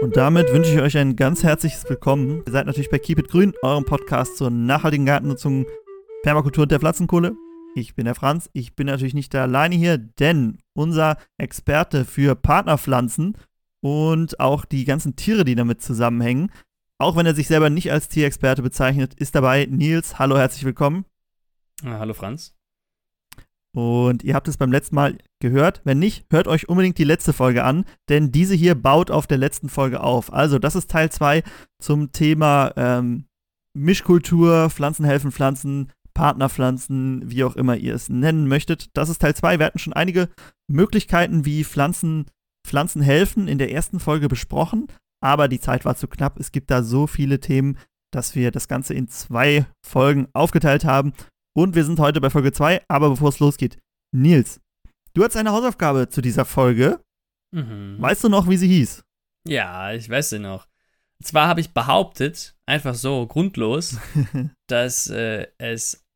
Und damit wünsche ich euch ein ganz herzliches Willkommen. Ihr seid natürlich bei Keep It Grün, eurem Podcast zur nachhaltigen Gartennutzung, Permakultur und der Pflanzenkohle. Ich bin der Franz. Ich bin natürlich nicht alleine hier, denn unser Experte für Partnerpflanzen und auch die ganzen Tiere, die damit zusammenhängen, auch wenn er sich selber nicht als Tierexperte bezeichnet, ist dabei Nils. Hallo, herzlich willkommen. Ja, hallo Franz. Und ihr habt es beim letzten Mal gehört. Wenn nicht, hört euch unbedingt die letzte Folge an, denn diese hier baut auf der letzten Folge auf. Also, das ist Teil 2 zum Thema ähm, Mischkultur, Pflanzen helfen Pflanzen, Partnerpflanzen, wie auch immer ihr es nennen möchtet. Das ist Teil 2. Wir hatten schon einige Möglichkeiten, wie Pflanzen, Pflanzen helfen, in der ersten Folge besprochen, aber die Zeit war zu knapp. Es gibt da so viele Themen, dass wir das Ganze in zwei Folgen aufgeteilt haben. Und wir sind heute bei Folge 2, aber bevor es losgeht, Nils, du hast eine Hausaufgabe zu dieser Folge. Mhm. Weißt du noch, wie sie hieß? Ja, ich weiß sie noch. Und zwar habe ich behauptet, einfach so grundlos, dass äh, es,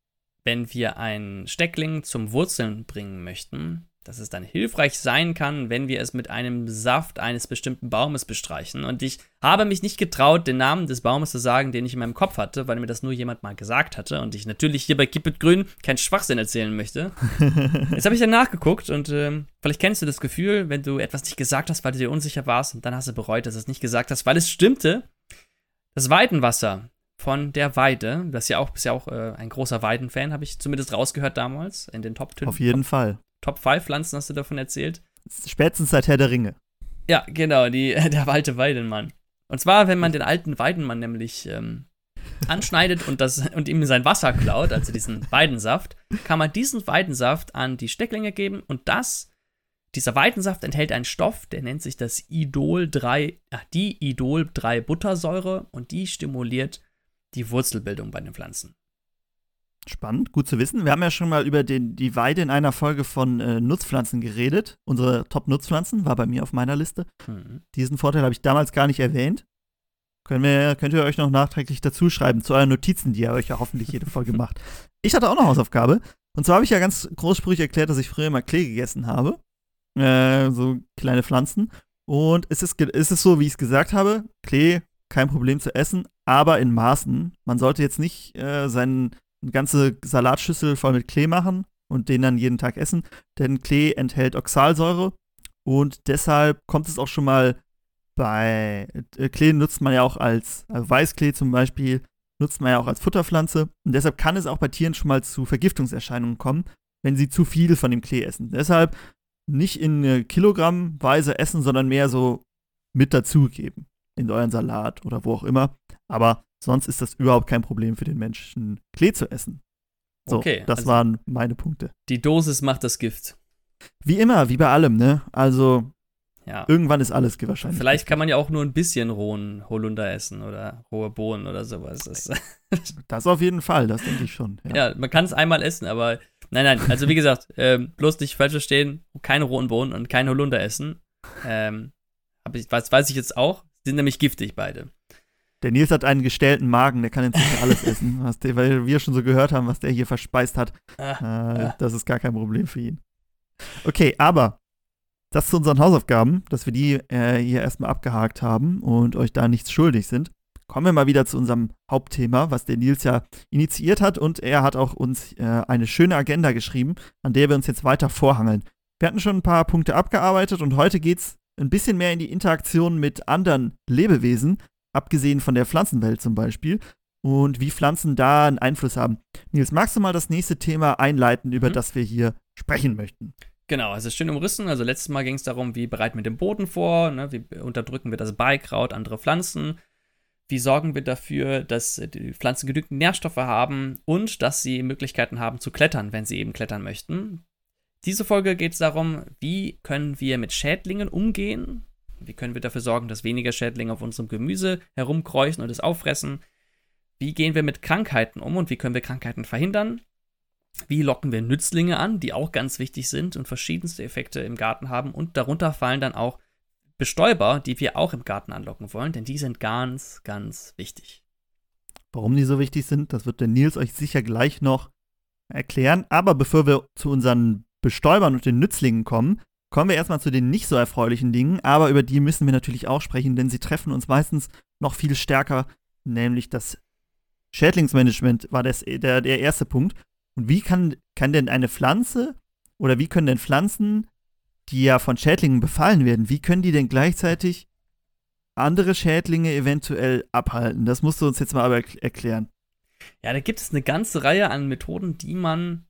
wenn wir einen Steckling zum Wurzeln bringen möchten, dass es dann hilfreich sein kann, wenn wir es mit einem Saft eines bestimmten Baumes bestreichen. Und ich habe mich nicht getraut, den Namen des Baumes zu sagen, den ich in meinem Kopf hatte, weil mir das nur jemand mal gesagt hatte und ich natürlich hier bei Keep It Grün keinen Schwachsinn erzählen möchte. Jetzt habe ich dann nachgeguckt und äh, vielleicht kennst du das Gefühl, wenn du etwas nicht gesagt hast, weil du dir unsicher warst und dann hast du bereut, dass du es nicht gesagt hast, weil es stimmte. Das Weidenwasser von der Weide, das ist ja auch, bist ja auch äh, ein großer Weidenfan, habe ich zumindest rausgehört damals in den Top 10. Auf jeden Top, Fall. Top 5 Pflanzen hast du davon erzählt. Spätestens seit Herr der Ringe. Ja, genau, die, der alte Weidenmann. Und zwar, wenn man den alten Weidenmann nämlich ähm, anschneidet und, das, und ihm sein Wasser klaut, also diesen Weidensaft, kann man diesen Weidensaft an die Stecklinge geben und das, dieser Weidensaft enthält einen Stoff, der nennt sich das Idol 3, ach, die Idol 3 Buttersäure und die stimuliert die Wurzelbildung bei den Pflanzen. Spannend, gut zu wissen. Wir haben ja schon mal über den, die Weide in einer Folge von äh, Nutzpflanzen geredet. Unsere Top-Nutzpflanzen war bei mir auf meiner Liste. Mhm. Diesen Vorteil habe ich damals gar nicht erwähnt. Können wir, könnt ihr euch noch nachträglich dazu schreiben zu euren Notizen, die ihr euch ja hoffentlich jede Folge macht. Ich hatte auch eine Hausaufgabe. Und zwar habe ich ja ganz großsprüchig erklärt, dass ich früher immer Klee gegessen habe. Äh, so kleine Pflanzen. Und es ist, es ist so, wie ich es gesagt habe: Klee, kein Problem zu essen, aber in Maßen. Man sollte jetzt nicht äh, seinen eine ganze Salatschüssel voll mit Klee machen und den dann jeden Tag essen, denn Klee enthält Oxalsäure und deshalb kommt es auch schon mal bei äh, Klee nutzt man ja auch als also Weißklee zum Beispiel nutzt man ja auch als Futterpflanze und deshalb kann es auch bei Tieren schon mal zu Vergiftungserscheinungen kommen, wenn sie zu viel von dem Klee essen. Deshalb nicht in Kilogrammweise essen, sondern mehr so mit dazugeben in euren Salat oder wo auch immer. Aber Sonst ist das überhaupt kein Problem für den Menschen, Klee zu essen. So, okay, das also waren meine Punkte. Die Dosis macht das Gift. Wie immer, wie bei allem, ne? Also, ja. irgendwann ist alles wahrscheinlich. Vielleicht kann man ja auch nur ein bisschen rohen Holunder essen oder rohe Bohnen oder sowas. Das, das auf jeden Fall, das denke ich schon. Ja, ja man kann es einmal essen, aber nein, nein. Also, wie gesagt, ähm, bloß nicht falsch verstehen: keine rohen Bohnen und kein Holunder essen. Ähm, aber ich, weiß, weiß ich jetzt auch, sind nämlich giftig beide. Der Nils hat einen gestellten Magen, der kann inzwischen alles essen, was der, weil wir schon so gehört haben, was der hier verspeist hat. Ah, äh, das ist gar kein Problem für ihn. Okay, aber das zu unseren Hausaufgaben, dass wir die äh, hier erstmal abgehakt haben und euch da nichts schuldig sind. Kommen wir mal wieder zu unserem Hauptthema, was der Nils ja initiiert hat und er hat auch uns äh, eine schöne Agenda geschrieben, an der wir uns jetzt weiter vorhangeln. Wir hatten schon ein paar Punkte abgearbeitet und heute geht es ein bisschen mehr in die Interaktion mit anderen Lebewesen, abgesehen von der Pflanzenwelt zum Beispiel, und wie Pflanzen da einen Einfluss haben. Nils, magst du mal das nächste Thema einleiten, über mhm. das wir hier sprechen möchten? Genau, also schön umrissen. Also letztes Mal ging es darum, wie bereiten wir den Boden vor, ne? wie unterdrücken wir das Beikraut, andere Pflanzen, wie sorgen wir dafür, dass die Pflanzen genügend Nährstoffe haben und dass sie Möglichkeiten haben zu klettern, wenn sie eben klettern möchten. Diese Folge geht es darum, wie können wir mit Schädlingen umgehen, wie können wir dafür sorgen, dass weniger Schädlinge auf unserem Gemüse herumkreuchen und es auffressen? Wie gehen wir mit Krankheiten um und wie können wir Krankheiten verhindern? Wie locken wir Nützlinge an, die auch ganz wichtig sind und verschiedenste Effekte im Garten haben? Und darunter fallen dann auch Bestäuber, die wir auch im Garten anlocken wollen, denn die sind ganz, ganz wichtig. Warum die so wichtig sind, das wird der Nils euch sicher gleich noch erklären. Aber bevor wir zu unseren Bestäubern und den Nützlingen kommen, kommen wir erstmal zu den nicht so erfreulichen Dingen, aber über die müssen wir natürlich auch sprechen, denn sie treffen uns meistens noch viel stärker, nämlich das Schädlingsmanagement war das, der, der erste Punkt. Und wie kann, kann denn eine Pflanze oder wie können denn Pflanzen, die ja von Schädlingen befallen werden, wie können die denn gleichzeitig andere Schädlinge eventuell abhalten? Das musst du uns jetzt mal aber erklären. Ja, da gibt es eine ganze Reihe an Methoden, die man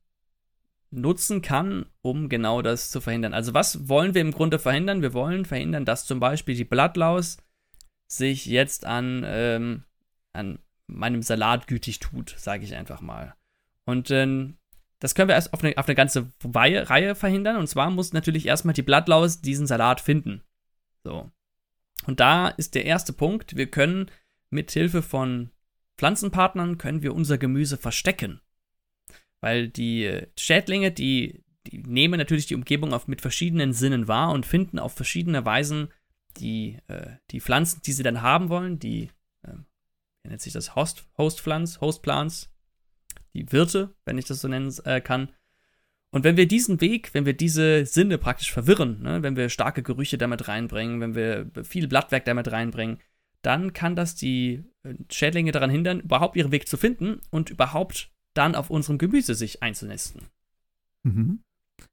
nutzen kann, um genau das zu verhindern. Also was wollen wir im Grunde verhindern? Wir wollen verhindern, dass zum Beispiel die Blattlaus sich jetzt an, ähm, an meinem Salat gütig tut, sage ich einfach mal. Und ähm, das können wir erst auf eine, auf eine ganze Reihe, Reihe verhindern. Und zwar muss natürlich erstmal die Blattlaus diesen Salat finden. So. Und da ist der erste Punkt. Wir können mit Hilfe von Pflanzenpartnern können wir unser Gemüse verstecken. Weil die Schädlinge, die, die nehmen natürlich die Umgebung auf, mit verschiedenen Sinnen wahr und finden auf verschiedene Weisen die, äh, die Pflanzen, die sie dann haben wollen, die, äh, wie nennt sich das, Host, Hostpflanz, Hostplants, die Wirte, wenn ich das so nennen äh, kann. Und wenn wir diesen Weg, wenn wir diese Sinne praktisch verwirren, ne, wenn wir starke Gerüche damit reinbringen, wenn wir viel Blattwerk damit reinbringen, dann kann das die äh, Schädlinge daran hindern, überhaupt ihren Weg zu finden und überhaupt dann auf unserem Gemüse sich einzunisten. Mhm.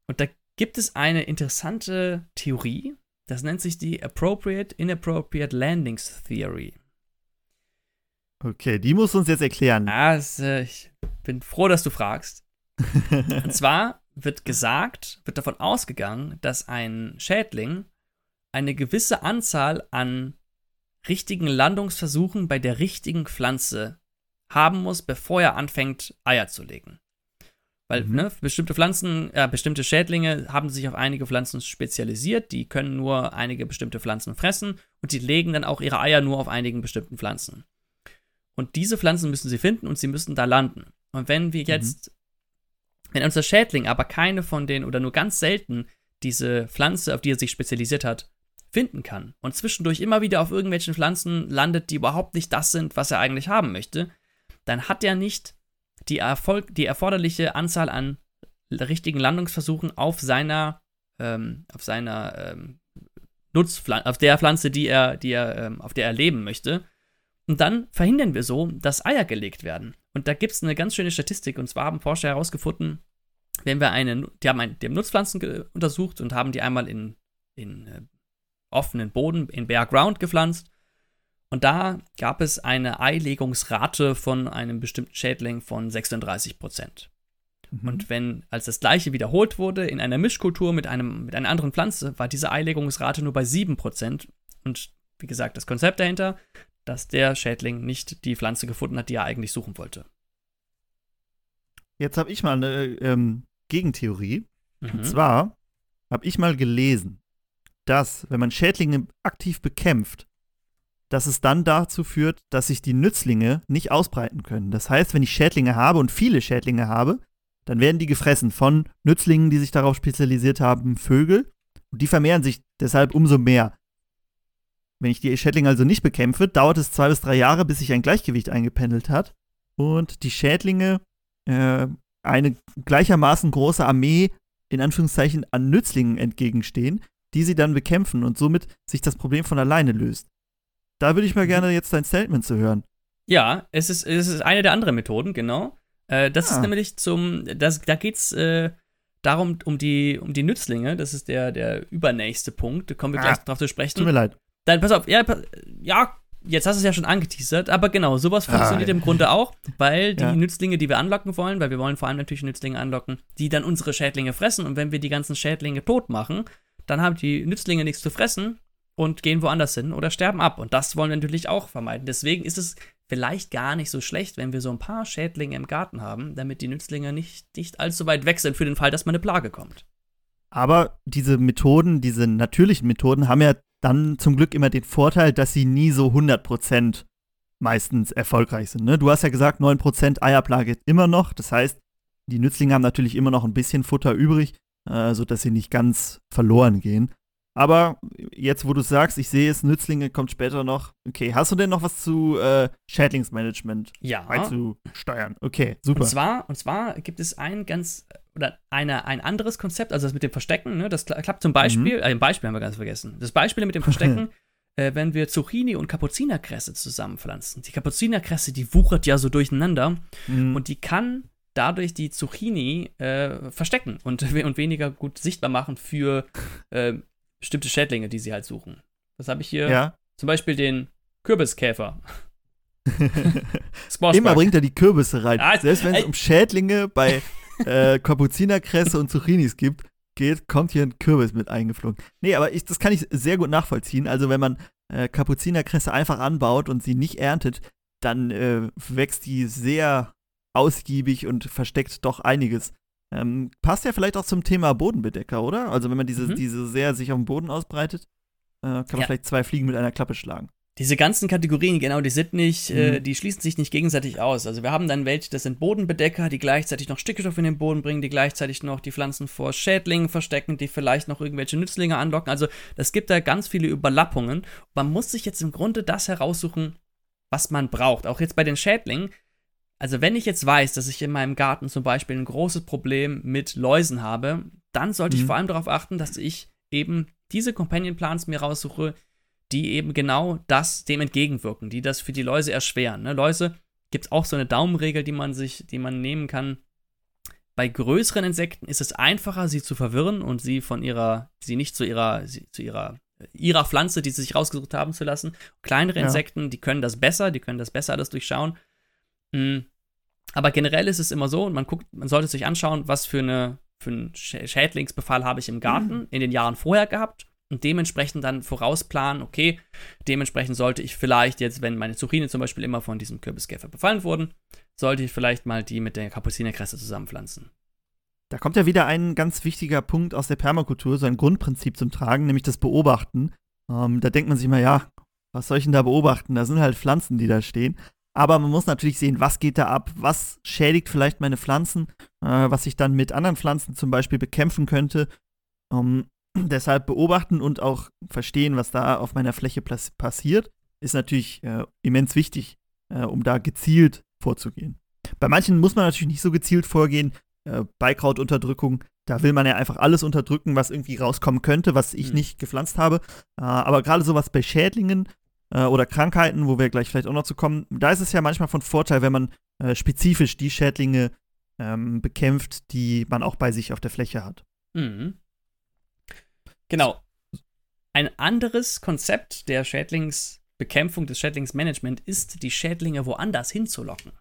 Und da gibt es eine interessante Theorie, das nennt sich die Appropriate Inappropriate Landings Theory. Okay, die musst du uns jetzt erklären. Also, ich bin froh, dass du fragst. Und zwar wird gesagt, wird davon ausgegangen, dass ein Schädling eine gewisse Anzahl an richtigen Landungsversuchen bei der richtigen Pflanze haben muss, bevor er anfängt, Eier zu legen. Weil mhm. ne, bestimmte Pflanzen, äh, bestimmte Schädlinge haben sich auf einige Pflanzen spezialisiert, die können nur einige bestimmte Pflanzen fressen und die legen dann auch ihre Eier nur auf einigen bestimmten Pflanzen. Und diese Pflanzen müssen sie finden und sie müssen da landen. Und wenn wir mhm. jetzt, mhm. wenn unser Schädling aber keine von denen oder nur ganz selten diese Pflanze, auf die er sich spezialisiert hat, finden kann und zwischendurch immer wieder auf irgendwelchen Pflanzen landet, die überhaupt nicht das sind, was er eigentlich haben möchte, dann hat er nicht die, Erfolg, die erforderliche Anzahl an richtigen Landungsversuchen auf seiner, ähm, auf seiner ähm, Nutzpflanze, auf der Pflanze, die er, die er, ähm, auf der er leben möchte. Und dann verhindern wir so, dass Eier gelegt werden. Und da gibt es eine ganz schöne Statistik. Und zwar haben Forscher herausgefunden, wenn wir eine, die haben, ein, die haben Nutzpflanzen untersucht und haben die einmal in, in äh, offenen Boden, in Bare Ground gepflanzt. Und da gab es eine Eilegungsrate von einem bestimmten Schädling von 36 Prozent. Mhm. Und wenn, als das gleiche wiederholt wurde in einer Mischkultur mit, einem, mit einer anderen Pflanze, war diese Eilegungsrate nur bei 7 Prozent. Und wie gesagt, das Konzept dahinter, dass der Schädling nicht die Pflanze gefunden hat, die er eigentlich suchen wollte. Jetzt habe ich mal eine ähm, Gegentheorie. Mhm. Und zwar habe ich mal gelesen, dass, wenn man Schädlinge aktiv bekämpft, dass es dann dazu führt, dass sich die Nützlinge nicht ausbreiten können. Das heißt, wenn ich Schädlinge habe und viele Schädlinge habe, dann werden die gefressen von Nützlingen, die sich darauf spezialisiert haben, Vögel. Und die vermehren sich deshalb umso mehr. Wenn ich die Schädlinge also nicht bekämpfe, dauert es zwei bis drei Jahre, bis sich ein Gleichgewicht eingependelt hat und die Schädlinge äh, eine gleichermaßen große Armee in Anführungszeichen an Nützlingen entgegenstehen, die sie dann bekämpfen und somit sich das Problem von alleine löst. Da würde ich mal mhm. gerne jetzt dein Statement zu hören. Ja, es ist, es ist eine der anderen Methoden, genau. Äh, das ah. ist nämlich zum, das, da geht es äh, darum, um die, um die Nützlinge. Das ist der, der übernächste Punkt. Da kommen wir ah. gleich drauf zu sprechen. Tut mir leid. Dann pass auf, ja, ja jetzt hast du es ja schon angeteasert, aber genau, sowas funktioniert ah, im Grunde auch, weil die ja. Nützlinge, die wir anlocken wollen, weil wir wollen vor allem natürlich Nützlinge anlocken, die dann unsere Schädlinge fressen und wenn wir die ganzen Schädlinge tot machen, dann haben die Nützlinge nichts zu fressen und gehen woanders hin oder sterben ab. Und das wollen wir natürlich auch vermeiden. Deswegen ist es vielleicht gar nicht so schlecht, wenn wir so ein paar Schädlinge im Garten haben, damit die Nützlinge nicht, nicht allzu weit weg sind für den Fall, dass mal eine Plage kommt. Aber diese Methoden, diese natürlichen Methoden, haben ja dann zum Glück immer den Vorteil, dass sie nie so 100% meistens erfolgreich sind. Ne? Du hast ja gesagt, 9% Eierplage immer noch. Das heißt, die Nützlinge haben natürlich immer noch ein bisschen Futter übrig, äh, sodass sie nicht ganz verloren gehen. Aber jetzt, wo du sagst, ich sehe es, Nützlinge kommt später noch. Okay, hast du denn noch was zu äh, Schädlingsmanagement ja. beizusteuern? Okay, super. Und zwar, und zwar gibt es ein ganz oder eine, ein anderes Konzept, also das mit dem Verstecken, ne, das klappt zum Beispiel, mhm. äh, ein Beispiel haben wir ganz vergessen. Das Beispiel mit dem Verstecken, äh, wenn wir Zucchini und Kapuzinerkresse zusammenpflanzen. Die Kapuzinerkresse, die wuchert ja so durcheinander mhm. und die kann dadurch die Zucchini äh, verstecken und, und weniger gut sichtbar machen für äh, bestimmte Schädlinge, die sie halt suchen. Was habe ich hier? Ja. Zum Beispiel den Kürbiskäfer. Immer bringt er die Kürbisse rein. Ah, Selbst wenn es um Schädlinge bei äh, Kapuzinerkresse und Zucchinis gibt, geht, kommt hier ein Kürbis mit eingeflogen. Nee, aber ich, das kann ich sehr gut nachvollziehen. Also wenn man äh, Kapuzinerkresse einfach anbaut und sie nicht erntet, dann äh, wächst die sehr ausgiebig und versteckt doch einiges. Ähm, passt ja vielleicht auch zum Thema Bodenbedecker, oder? Also wenn man diese, mhm. diese sehr sich auf dem Boden ausbreitet, äh, kann man ja. vielleicht zwei Fliegen mit einer Klappe schlagen. Diese ganzen Kategorien, genau, die sind nicht, äh, mhm. äh, die schließen sich nicht gegenseitig aus. Also wir haben dann welche, das sind Bodenbedecker, die gleichzeitig noch Stickstoff in den Boden bringen, die gleichzeitig noch die Pflanzen vor Schädlingen verstecken, die vielleicht noch irgendwelche Nützlinge anlocken. Also es gibt da ganz viele Überlappungen. Man muss sich jetzt im Grunde das heraussuchen, was man braucht. Auch jetzt bei den Schädlingen also wenn ich jetzt weiß, dass ich in meinem Garten zum Beispiel ein großes Problem mit Läusen habe, dann sollte mhm. ich vor allem darauf achten, dass ich eben diese Companion Plants mir raussuche, die eben genau das dem entgegenwirken, die das für die Läuse erschweren. Ne? Läuse gibt es auch so eine Daumenregel, die man sich, die man nehmen kann. Bei größeren Insekten ist es einfacher, sie zu verwirren und sie von ihrer, sie nicht zu ihrer, sie, zu ihrer, ihrer Pflanze, die sie sich rausgesucht haben, zu lassen. Kleinere ja. Insekten, die können das besser, die können das besser alles durchschauen. Mhm. Aber generell ist es immer so, man guckt, man sollte sich anschauen, was für eine für einen Schädlingsbefall habe ich im Garten mhm. in den Jahren vorher gehabt und dementsprechend dann vorausplanen, okay, dementsprechend sollte ich vielleicht jetzt, wenn meine Zucchini zum Beispiel immer von diesem Kürbiskäfer befallen wurden, sollte ich vielleicht mal die mit der Kapuzinerkresse zusammenpflanzen. Da kommt ja wieder ein ganz wichtiger Punkt aus der Permakultur, so ein Grundprinzip zum Tragen, nämlich das Beobachten. Ähm, da denkt man sich mal, ja, was soll ich denn da beobachten? Da sind halt Pflanzen, die da stehen. Aber man muss natürlich sehen, was geht da ab, was schädigt vielleicht meine Pflanzen, äh, was ich dann mit anderen Pflanzen zum Beispiel bekämpfen könnte. Um, deshalb beobachten und auch verstehen, was da auf meiner Fläche passiert, ist natürlich äh, immens wichtig, äh, um da gezielt vorzugehen. Bei manchen muss man natürlich nicht so gezielt vorgehen. Äh, Beikrautunterdrückung, da will man ja einfach alles unterdrücken, was irgendwie rauskommen könnte, was ich mhm. nicht gepflanzt habe. Äh, aber gerade sowas bei Schädlingen äh, oder Krankheiten, wo wir gleich vielleicht auch noch zu kommen, da ist es ja manchmal von Vorteil, wenn man äh, spezifisch die Schädlinge ähm, bekämpft, die man auch bei sich auf der Fläche hat. Mhm. Genau. Ein anderes Konzept der Schädlingsbekämpfung, des Schädlingsmanagement ist, die Schädlinge woanders hinzulocken.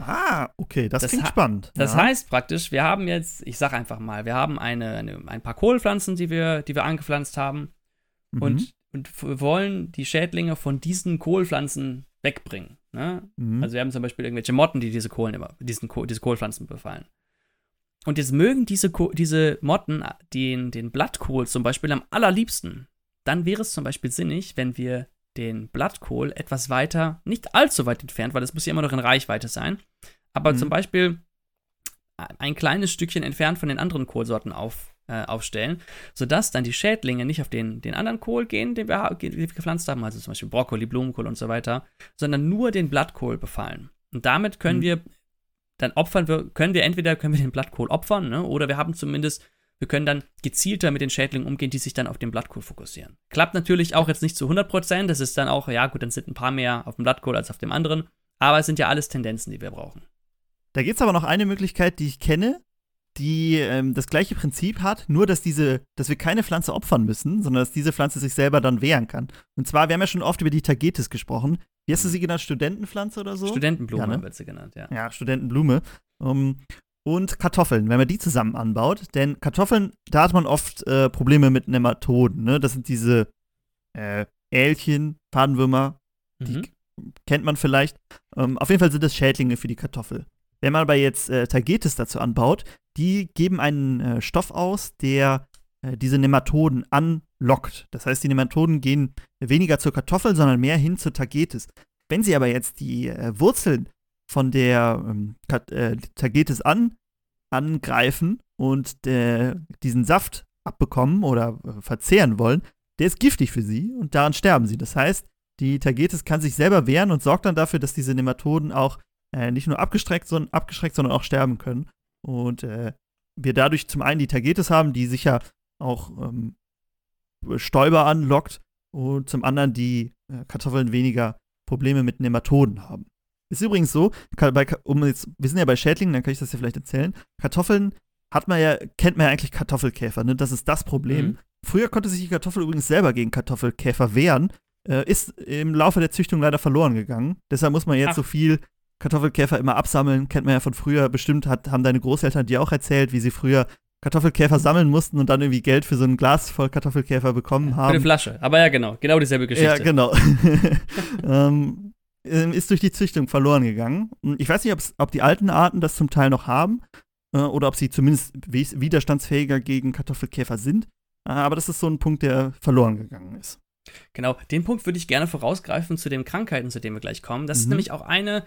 Ah, okay, das, das klingt spannend. Das ja. heißt praktisch, wir haben jetzt, ich sag einfach mal, wir haben eine, eine, ein paar Kohlpflanzen, die wir, die wir angepflanzt haben. Mhm. Und und wollen die Schädlinge von diesen Kohlpflanzen wegbringen. Ne? Mhm. Also wir haben zum Beispiel irgendwelche Motten, die diese Kohlen immer, diesen, diese Kohlpflanzen befallen. Und jetzt mögen diese, diese Motten den, den Blattkohl zum Beispiel am allerliebsten. Dann wäre es zum Beispiel sinnig, wenn wir den Blattkohl etwas weiter, nicht allzu weit entfernt, weil das muss ja immer noch in Reichweite sein, aber mhm. zum Beispiel ein kleines Stückchen entfernt von den anderen Kohlsorten auf, äh, aufstellen, sodass dann die Schädlinge nicht auf den, den anderen Kohl gehen, den wir, den wir gepflanzt haben, also zum Beispiel Brokkoli, Blumenkohl und so weiter, sondern nur den Blattkohl befallen. Und damit können mhm. wir, dann opfern wir, können wir entweder können wir den Blattkohl opfern, ne, oder wir haben zumindest wir können dann gezielter mit den Schädlingen umgehen, die sich dann auf den Blattkohl fokussieren. Klappt natürlich auch jetzt nicht zu 100%, das ist dann auch, ja gut, dann sind ein paar mehr auf dem Blattkohl als auf dem anderen, aber es sind ja alles Tendenzen, die wir brauchen. Da gibt es aber noch eine Möglichkeit, die ich kenne, die ähm, das gleiche Prinzip hat, nur dass diese, dass wir keine Pflanze opfern müssen, sondern dass diese Pflanze sich selber dann wehren kann. Und zwar, wir haben ja schon oft über die Tagetes gesprochen. Wie hast du sie genannt? Studentenpflanze oder so? Studentenblume ja, ne? wird sie genannt, ja. Ja, Studentenblume. Um, und Kartoffeln, wenn man die zusammen anbaut. Denn Kartoffeln, da hat man oft äh, Probleme mit Nematoden. Ne? Das sind diese äh, Älchen, Fadenwürmer, die mhm. kennt man vielleicht. Um, auf jeden Fall sind das Schädlinge für die Kartoffel. Wenn man aber jetzt äh, Tagetes dazu anbaut, die geben einen äh, Stoff aus, der äh, diese Nematoden anlockt. Das heißt, die Nematoden gehen weniger zur Kartoffel, sondern mehr hin zur Tagetes. Wenn sie aber jetzt die äh, Wurzeln von der ähm, äh, Tagetes an, angreifen und diesen Saft abbekommen oder äh, verzehren wollen, der ist giftig für sie und daran sterben sie. Das heißt, die Tagetes kann sich selber wehren und sorgt dann dafür, dass diese Nematoden auch äh, nicht nur abgeschreckt, sondern, abgeschreckt, sondern auch sterben können. Und äh, wir dadurch zum einen die Tagetes haben, die sicher auch ähm, Stäuber anlockt und zum anderen die äh, Kartoffeln weniger Probleme mit Nematoden haben. Ist übrigens so, bei, um jetzt, wir sind ja bei Schädlingen, dann kann ich das ja vielleicht erzählen. Kartoffeln hat man ja, kennt man ja eigentlich Kartoffelkäfer, ne? Das ist das Problem. Mhm. Früher konnte sich die Kartoffel übrigens selber gegen Kartoffelkäfer wehren, äh, ist im Laufe der Züchtung leider verloren gegangen. Deshalb muss man jetzt Ach. so viel Kartoffelkäfer immer absammeln. Kennt man ja von früher. Bestimmt hat, haben deine Großeltern dir auch erzählt, wie sie früher Kartoffelkäfer sammeln mussten und dann irgendwie Geld für so ein Glas voll Kartoffelkäfer bekommen haben. Für eine Flasche. Aber ja, genau. Genau dieselbe Geschichte. Ja, genau. ähm, ist durch die Züchtung verloren gegangen. Ich weiß nicht, ob die alten Arten das zum Teil noch haben äh, oder ob sie zumindest widerstandsfähiger gegen Kartoffelkäfer sind. Äh, aber das ist so ein Punkt, der verloren gegangen ist. Genau, den Punkt würde ich gerne vorausgreifen zu den Krankheiten, zu denen wir gleich kommen. Das mhm. ist nämlich auch eine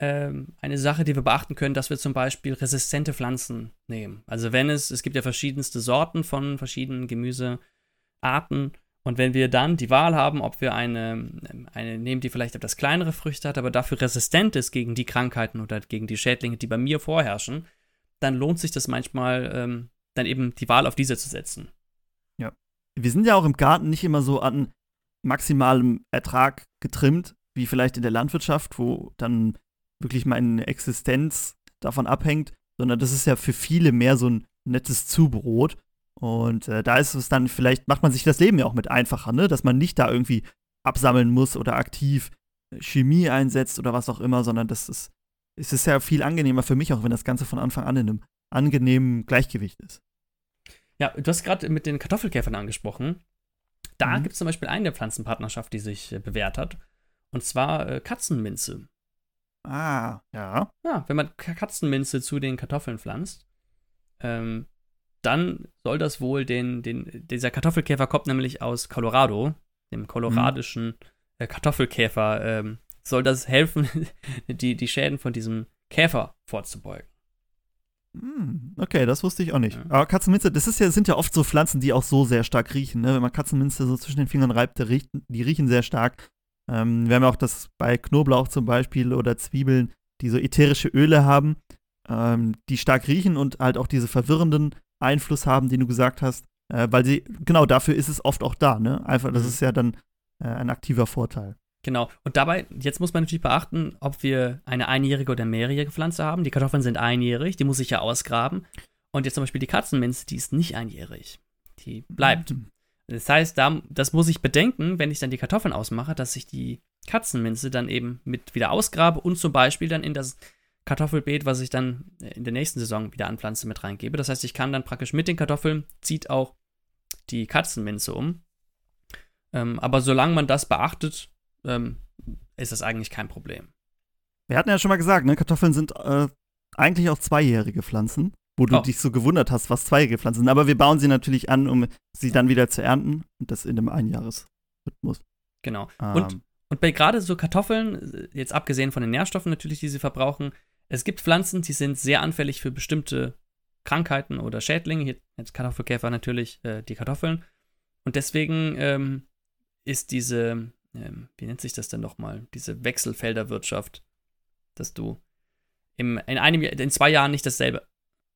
ähm, eine Sache, die wir beachten können, dass wir zum Beispiel resistente Pflanzen nehmen. Also wenn es, es gibt ja verschiedenste Sorten von verschiedenen Gemüsearten und wenn wir dann die Wahl haben, ob wir eine, eine nehmen, die vielleicht etwas kleinere Früchte hat, aber dafür resistent ist gegen die Krankheiten oder gegen die Schädlinge, die bei mir vorherrschen, dann lohnt sich das manchmal, ähm, dann eben die Wahl auf diese zu setzen. Ja. Wir sind ja auch im Garten nicht immer so an maximalem Ertrag getrimmt, wie vielleicht in der Landwirtschaft, wo dann wirklich meine Existenz davon abhängt, sondern das ist ja für viele mehr so ein nettes Zubrot. Und äh, da ist es dann, vielleicht macht man sich das Leben ja auch mit einfacher, ne? Dass man nicht da irgendwie absammeln muss oder aktiv äh, Chemie einsetzt oder was auch immer, sondern das ist, es ist ja viel angenehmer für mich, auch wenn das Ganze von Anfang an in einem angenehmen Gleichgewicht ist. Ja, du hast gerade mit den Kartoffelkäfern angesprochen. Da mhm. gibt es zum Beispiel eine Pflanzenpartnerschaft, die sich äh, bewährt hat. Und zwar äh, Katzenminze. Ah, ja. Ja, wenn man Katzenminze zu den Kartoffeln pflanzt, ähm, dann soll das wohl den, den, dieser Kartoffelkäfer kommt nämlich aus Colorado, dem koloradischen äh, Kartoffelkäfer, ähm, soll das helfen, die, die Schäden von diesem Käfer vorzubeugen. Hm, okay, das wusste ich auch nicht. Ja. Aber Katzenminze, das ist ja, sind ja oft so Pflanzen, die auch so sehr stark riechen. Ne? Wenn man Katzenminze so zwischen den Fingern reibt, die riechen sehr stark. Ähm, wir haben ja auch das bei Knoblauch zum Beispiel oder Zwiebeln, die so ätherische Öle haben, ähm, die stark riechen und halt auch diese verwirrenden Einfluss haben, den du gesagt hast, äh, weil sie, genau dafür ist es oft auch da, ne? Einfach, das mhm. ist ja dann äh, ein aktiver Vorteil. Genau. Und dabei, jetzt muss man natürlich beachten, ob wir eine einjährige oder mehrjährige Pflanze haben. Die Kartoffeln sind einjährig, die muss ich ja ausgraben. Und jetzt zum Beispiel die Katzenminze, die ist nicht einjährig. Die bleibt. Mhm. Das heißt, da, das muss ich bedenken, wenn ich dann die Kartoffeln ausmache, dass ich die Katzenminze dann eben mit wieder ausgrabe und zum Beispiel dann in das Kartoffelbeet, was ich dann in der nächsten Saison wieder anpflanze, mit reingebe. Das heißt, ich kann dann praktisch mit den Kartoffeln zieht auch die Katzenminze um. Ähm, aber solange man das beachtet, ähm, ist das eigentlich kein Problem. Wir hatten ja schon mal gesagt, ne, Kartoffeln sind äh, eigentlich auch zweijährige Pflanzen wo du oh. dich so gewundert hast, was Zweige pflanzen sind. Aber wir bauen sie natürlich an, um sie dann wieder zu ernten und das in einem Einjahresrhythmus. Genau. Ähm. Und, und bei gerade so Kartoffeln, jetzt abgesehen von den Nährstoffen natürlich, die sie verbrauchen, es gibt Pflanzen, die sind sehr anfällig für bestimmte Krankheiten oder Schädlinge. Hier jetzt Kartoffelkäfer natürlich äh, die Kartoffeln. Und deswegen ähm, ist diese, ähm, wie nennt sich das denn nochmal, diese Wechselfelderwirtschaft, dass du im, in einem in zwei Jahren nicht dasselbe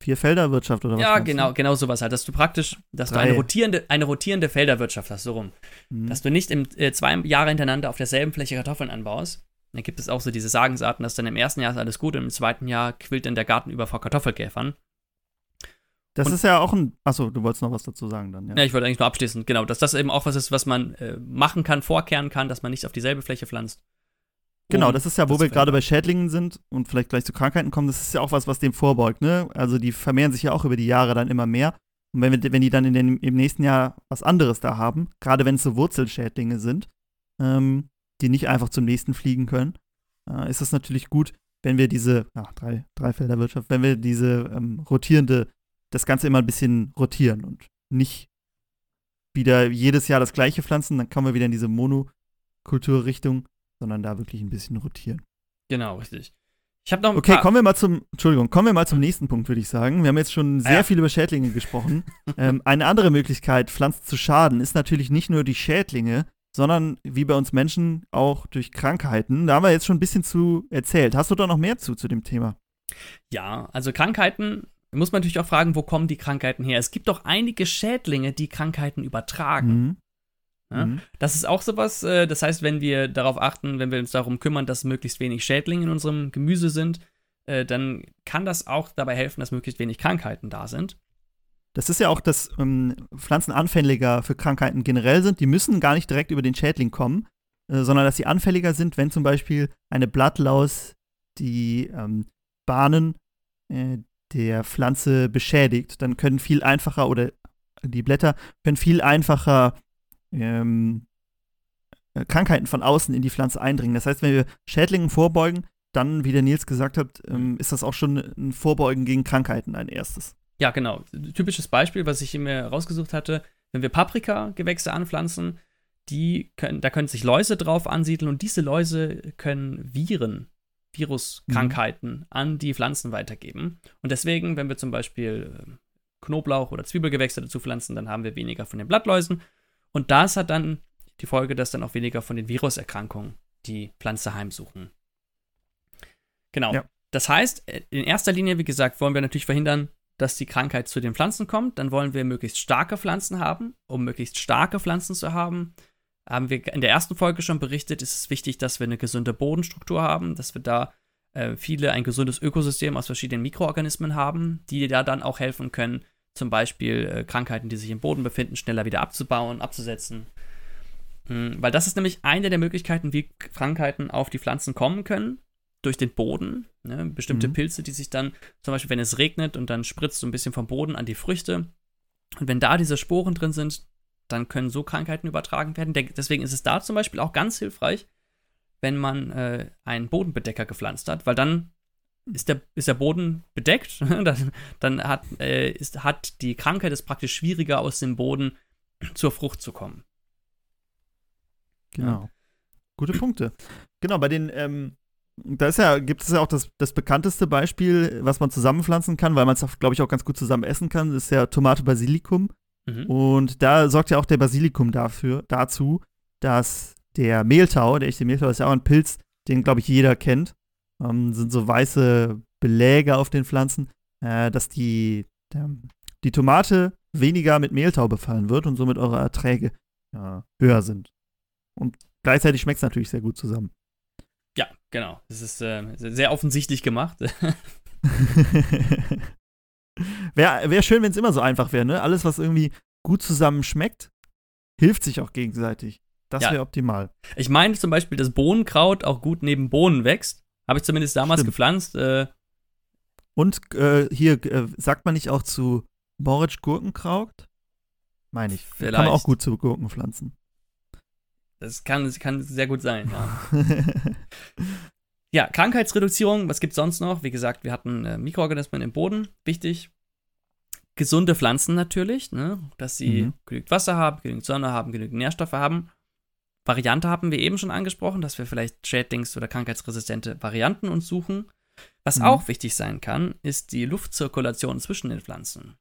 Vierfelderwirtschaft oder was? Ja, genau, du? genau sowas halt. Dass du praktisch, dass Drei. du eine rotierende, eine rotierende Felderwirtschaft hast, so rum. Mhm. Dass du nicht im, äh, zwei Jahre hintereinander auf derselben Fläche Kartoffeln anbaust. Dann gibt es auch so diese Sagensarten, dass dann im ersten Jahr ist alles gut und im zweiten Jahr quillt dann der Garten über vor Kartoffelkäfern. Das und, ist ja auch ein. Achso, du wolltest noch was dazu sagen dann, ja. Ja, ich wollte eigentlich nur abschließen, genau, dass das eben auch was ist, was man äh, machen kann, vorkehren kann, dass man nicht auf dieselbe Fläche pflanzt. Genau, das ist ja, wo wir gerade bei Schädlingen sind und vielleicht gleich zu Krankheiten kommen, das ist ja auch was, was dem vorbeugt, ne? Also die vermehren sich ja auch über die Jahre dann immer mehr. Und wenn, wir, wenn die dann in den, im nächsten Jahr was anderes da haben, gerade wenn es so Wurzelschädlinge sind, ähm, die nicht einfach zum nächsten fliegen können, äh, ist es natürlich gut, wenn wir diese, ach, drei, Dreifelderwirtschaft, wenn wir diese ähm, rotierende, das Ganze immer ein bisschen rotieren und nicht wieder jedes Jahr das gleiche pflanzen, dann kommen wir wieder in diese Monokulturrichtung sondern da wirklich ein bisschen rotieren. Genau, richtig. Ich habe noch Okay, kommen wir mal zum, Entschuldigung, kommen wir mal zum nächsten Punkt, würde ich sagen. Wir haben jetzt schon sehr ja. viel über Schädlinge gesprochen. ähm, eine andere Möglichkeit, Pflanzen zu schaden, ist natürlich nicht nur die Schädlinge, sondern wie bei uns Menschen auch durch Krankheiten. Da haben wir jetzt schon ein bisschen zu erzählt. Hast du da noch mehr zu, zu dem Thema? Ja, also Krankheiten, muss man natürlich auch fragen, wo kommen die Krankheiten her? Es gibt doch einige Schädlinge, die Krankheiten übertragen. Mhm. Ja? Mhm. Das ist auch sowas, äh, das heißt, wenn wir darauf achten, wenn wir uns darum kümmern, dass möglichst wenig Schädlinge in unserem Gemüse sind, äh, dann kann das auch dabei helfen, dass möglichst wenig Krankheiten da sind. Das ist ja auch, dass ähm, Pflanzen anfälliger für Krankheiten generell sind. Die müssen gar nicht direkt über den Schädling kommen, äh, sondern dass sie anfälliger sind, wenn zum Beispiel eine Blattlaus die ähm, Bahnen äh, der Pflanze beschädigt. Dann können viel einfacher oder die Blätter können viel einfacher ähm, äh, Krankheiten von außen in die Pflanze eindringen. Das heißt, wenn wir Schädlingen vorbeugen, dann, wie der Nils gesagt hat, ähm, ist das auch schon ein Vorbeugen gegen Krankheiten ein erstes. Ja, genau. Typisches Beispiel, was ich mir rausgesucht hatte, wenn wir Paprika-Gewächse anpflanzen, die können, da können sich Läuse drauf ansiedeln und diese Läuse können Viren, Viruskrankheiten mhm. an die Pflanzen weitergeben. Und deswegen, wenn wir zum Beispiel ähm, Knoblauch oder Zwiebelgewächse dazu pflanzen, dann haben wir weniger von den Blattläusen und das hat dann die Folge, dass dann auch weniger von den Viruserkrankungen die Pflanze heimsuchen. Genau. Ja. Das heißt, in erster Linie, wie gesagt, wollen wir natürlich verhindern, dass die Krankheit zu den Pflanzen kommt. Dann wollen wir möglichst starke Pflanzen haben. Um möglichst starke Pflanzen zu haben, haben wir in der ersten Folge schon berichtet, ist es wichtig, dass wir eine gesunde Bodenstruktur haben, dass wir da äh, viele ein gesundes Ökosystem aus verschiedenen Mikroorganismen haben, die da dann auch helfen können, zum Beispiel äh, Krankheiten, die sich im Boden befinden, schneller wieder abzubauen, abzusetzen. Mhm, weil das ist nämlich eine der Möglichkeiten, wie Krankheiten auf die Pflanzen kommen können. Durch den Boden. Ne? Bestimmte mhm. Pilze, die sich dann, zum Beispiel, wenn es regnet und dann spritzt so ein bisschen vom Boden an die Früchte. Und wenn da diese Sporen drin sind, dann können so Krankheiten übertragen werden. Deswegen ist es da zum Beispiel auch ganz hilfreich, wenn man äh, einen Bodenbedecker gepflanzt hat, weil dann ist der, ist der Boden bedeckt, dann, dann hat, äh, ist, hat die Krankheit es praktisch schwieriger, aus dem Boden zur Frucht zu kommen. Genau. Ja. Gute Punkte. Genau, bei den, ähm, da ist ja, gibt es ja auch das, das bekannteste Beispiel, was man zusammenpflanzen kann, weil man es, glaube ich, auch ganz gut zusammen essen kann, ist ja Tomate Basilikum. Mhm. Und da sorgt ja auch der Basilikum dafür, dazu, dass der Mehltau, der echte Mehltau ist ja auch ein Pilz, den, glaube ich, jeder kennt ähm, sind so weiße Beläge auf den Pflanzen, äh, dass die, der, die Tomate weniger mit Mehltau befallen wird und somit eure Erträge äh, höher sind. Und gleichzeitig schmeckt es natürlich sehr gut zusammen. Ja, genau. Das ist äh, sehr offensichtlich gemacht. wäre wär schön, wenn es immer so einfach wäre, ne? Alles, was irgendwie gut zusammen schmeckt, hilft sich auch gegenseitig. Das ja. wäre optimal. Ich meine zum Beispiel, dass Bohnenkraut auch gut neben Bohnen wächst. Habe ich zumindest damals Stimmt. gepflanzt. Äh. Und äh, hier äh, sagt man nicht auch zu Boric Gurkenkraut? Meine ich. Vielleicht. Kann man auch gut zu Gurken pflanzen. Das kann, das kann sehr gut sein, ja. ja, Krankheitsreduzierung, was gibt es sonst noch? Wie gesagt, wir hatten äh, Mikroorganismen im Boden, wichtig. Gesunde Pflanzen natürlich, ne? dass sie mhm. genügend Wasser haben, genügend Sonne haben, genügend Nährstoffe haben. Variante haben wir eben schon angesprochen, dass wir vielleicht schädlings- oder krankheitsresistente Varianten uns suchen. Was mhm. auch wichtig sein kann, ist die Luftzirkulation zwischen den Pflanzen.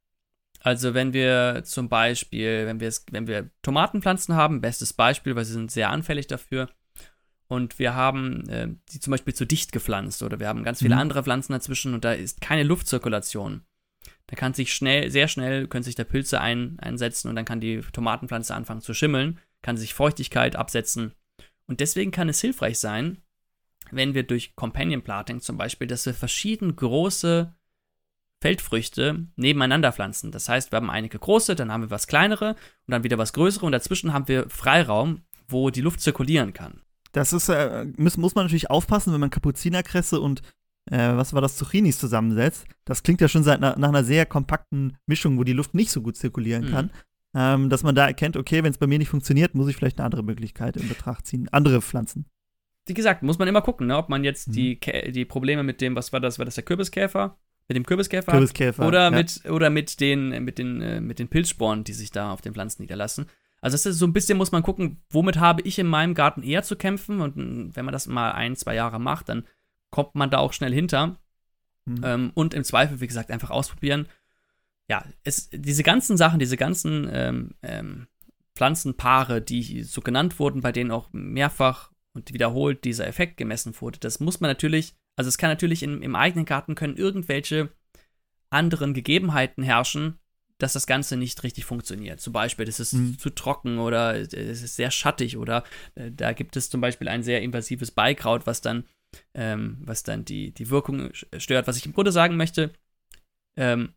Also wenn wir zum Beispiel, wenn wir, wenn wir Tomatenpflanzen haben, bestes Beispiel, weil sie sind sehr anfällig dafür, und wir haben äh, die zum Beispiel zu dicht gepflanzt oder wir haben ganz viele mhm. andere Pflanzen dazwischen und da ist keine Luftzirkulation. Da kann sich schnell, sehr schnell, können sich da Pilze ein, einsetzen und dann kann die Tomatenpflanze anfangen zu schimmeln kann sich Feuchtigkeit absetzen. Und deswegen kann es hilfreich sein, wenn wir durch Companion Planting zum Beispiel, dass wir verschieden große Feldfrüchte nebeneinander pflanzen. Das heißt, wir haben einige große, dann haben wir was kleinere und dann wieder was größere und dazwischen haben wir Freiraum, wo die Luft zirkulieren kann. Das ist, äh, muss, muss man natürlich aufpassen, wenn man Kapuzinerkresse und äh, was war das, Zucchinis zusammensetzt. Das klingt ja schon seit, nach, nach, einer sehr kompakten Mischung, wo die Luft nicht so gut zirkulieren mhm. kann ähm, dass man da erkennt, okay, wenn es bei mir nicht funktioniert, muss ich vielleicht eine andere Möglichkeit in Betracht ziehen. Andere Pflanzen. Wie gesagt, muss man immer gucken, ne, ob man jetzt mhm. die, die Probleme mit dem, was war das, war das der Kürbiskäfer? Mit dem Kürbiskäfer, Kürbiskäfer oder ja. mit oder mit den mit den äh, mit den Pilzsporen, die sich da auf den Pflanzen niederlassen. Also das ist so ein bisschen muss man gucken, womit habe ich in meinem Garten eher zu kämpfen und wenn man das mal ein zwei Jahre macht, dann kommt man da auch schnell hinter. Mhm. Ähm, und im Zweifel, wie gesagt, einfach ausprobieren. Ja, es, diese ganzen Sachen, diese ganzen ähm, ähm, Pflanzenpaare, die so genannt wurden, bei denen auch mehrfach und wiederholt dieser Effekt gemessen wurde, das muss man natürlich, also es kann natürlich im, im eigenen Garten können irgendwelche anderen Gegebenheiten herrschen, dass das Ganze nicht richtig funktioniert. Zum Beispiel, es ist mhm. zu trocken oder es ist sehr schattig oder äh, da gibt es zum Beispiel ein sehr invasives Beikraut, was dann, ähm, was dann die, die Wirkung stört. Was ich im Grunde sagen möchte, ähm,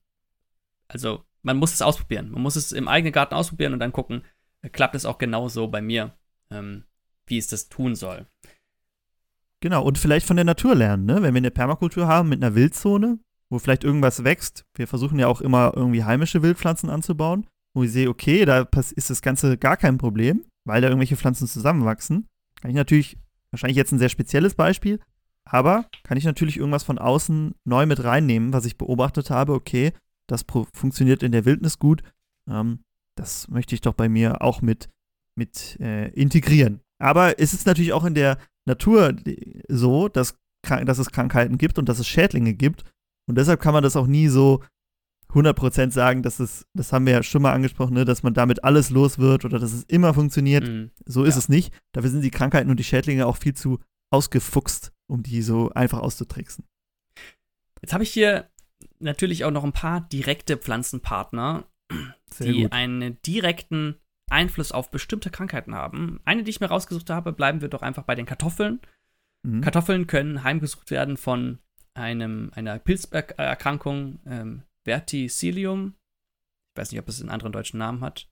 also man muss es ausprobieren. Man muss es im eigenen Garten ausprobieren und dann gucken, äh, klappt es auch genauso bei mir, ähm, wie es das tun soll. Genau, und vielleicht von der Natur lernen, ne? Wenn wir eine Permakultur haben mit einer Wildzone, wo vielleicht irgendwas wächst. Wir versuchen ja auch immer irgendwie heimische Wildpflanzen anzubauen, wo ich sehe, okay, da ist das Ganze gar kein Problem, weil da irgendwelche Pflanzen zusammenwachsen. Kann ich natürlich, wahrscheinlich jetzt ein sehr spezielles Beispiel, aber kann ich natürlich irgendwas von außen neu mit reinnehmen, was ich beobachtet habe, okay, das funktioniert in der Wildnis gut. Ähm, das möchte ich doch bei mir auch mit, mit äh, integrieren. Aber es ist natürlich auch in der Natur so, dass, dass es Krankheiten gibt und dass es Schädlinge gibt. Und deshalb kann man das auch nie so 100% sagen, dass es, das haben wir ja schon mal angesprochen, ne, dass man damit alles los wird oder dass es immer funktioniert. Mhm. So ist ja. es nicht. Dafür sind die Krankheiten und die Schädlinge auch viel zu ausgefuchst, um die so einfach auszutricksen. Jetzt habe ich hier natürlich auch noch ein paar direkte Pflanzenpartner, Sehr die gut. einen direkten Einfluss auf bestimmte Krankheiten haben. Eine, die ich mir rausgesucht habe, bleiben wir doch einfach bei den Kartoffeln. Mhm. Kartoffeln können heimgesucht werden von einem, einer Pilzerkrankung, ähm, Verticillium. Ich weiß nicht, ob es einen anderen deutschen Namen hat.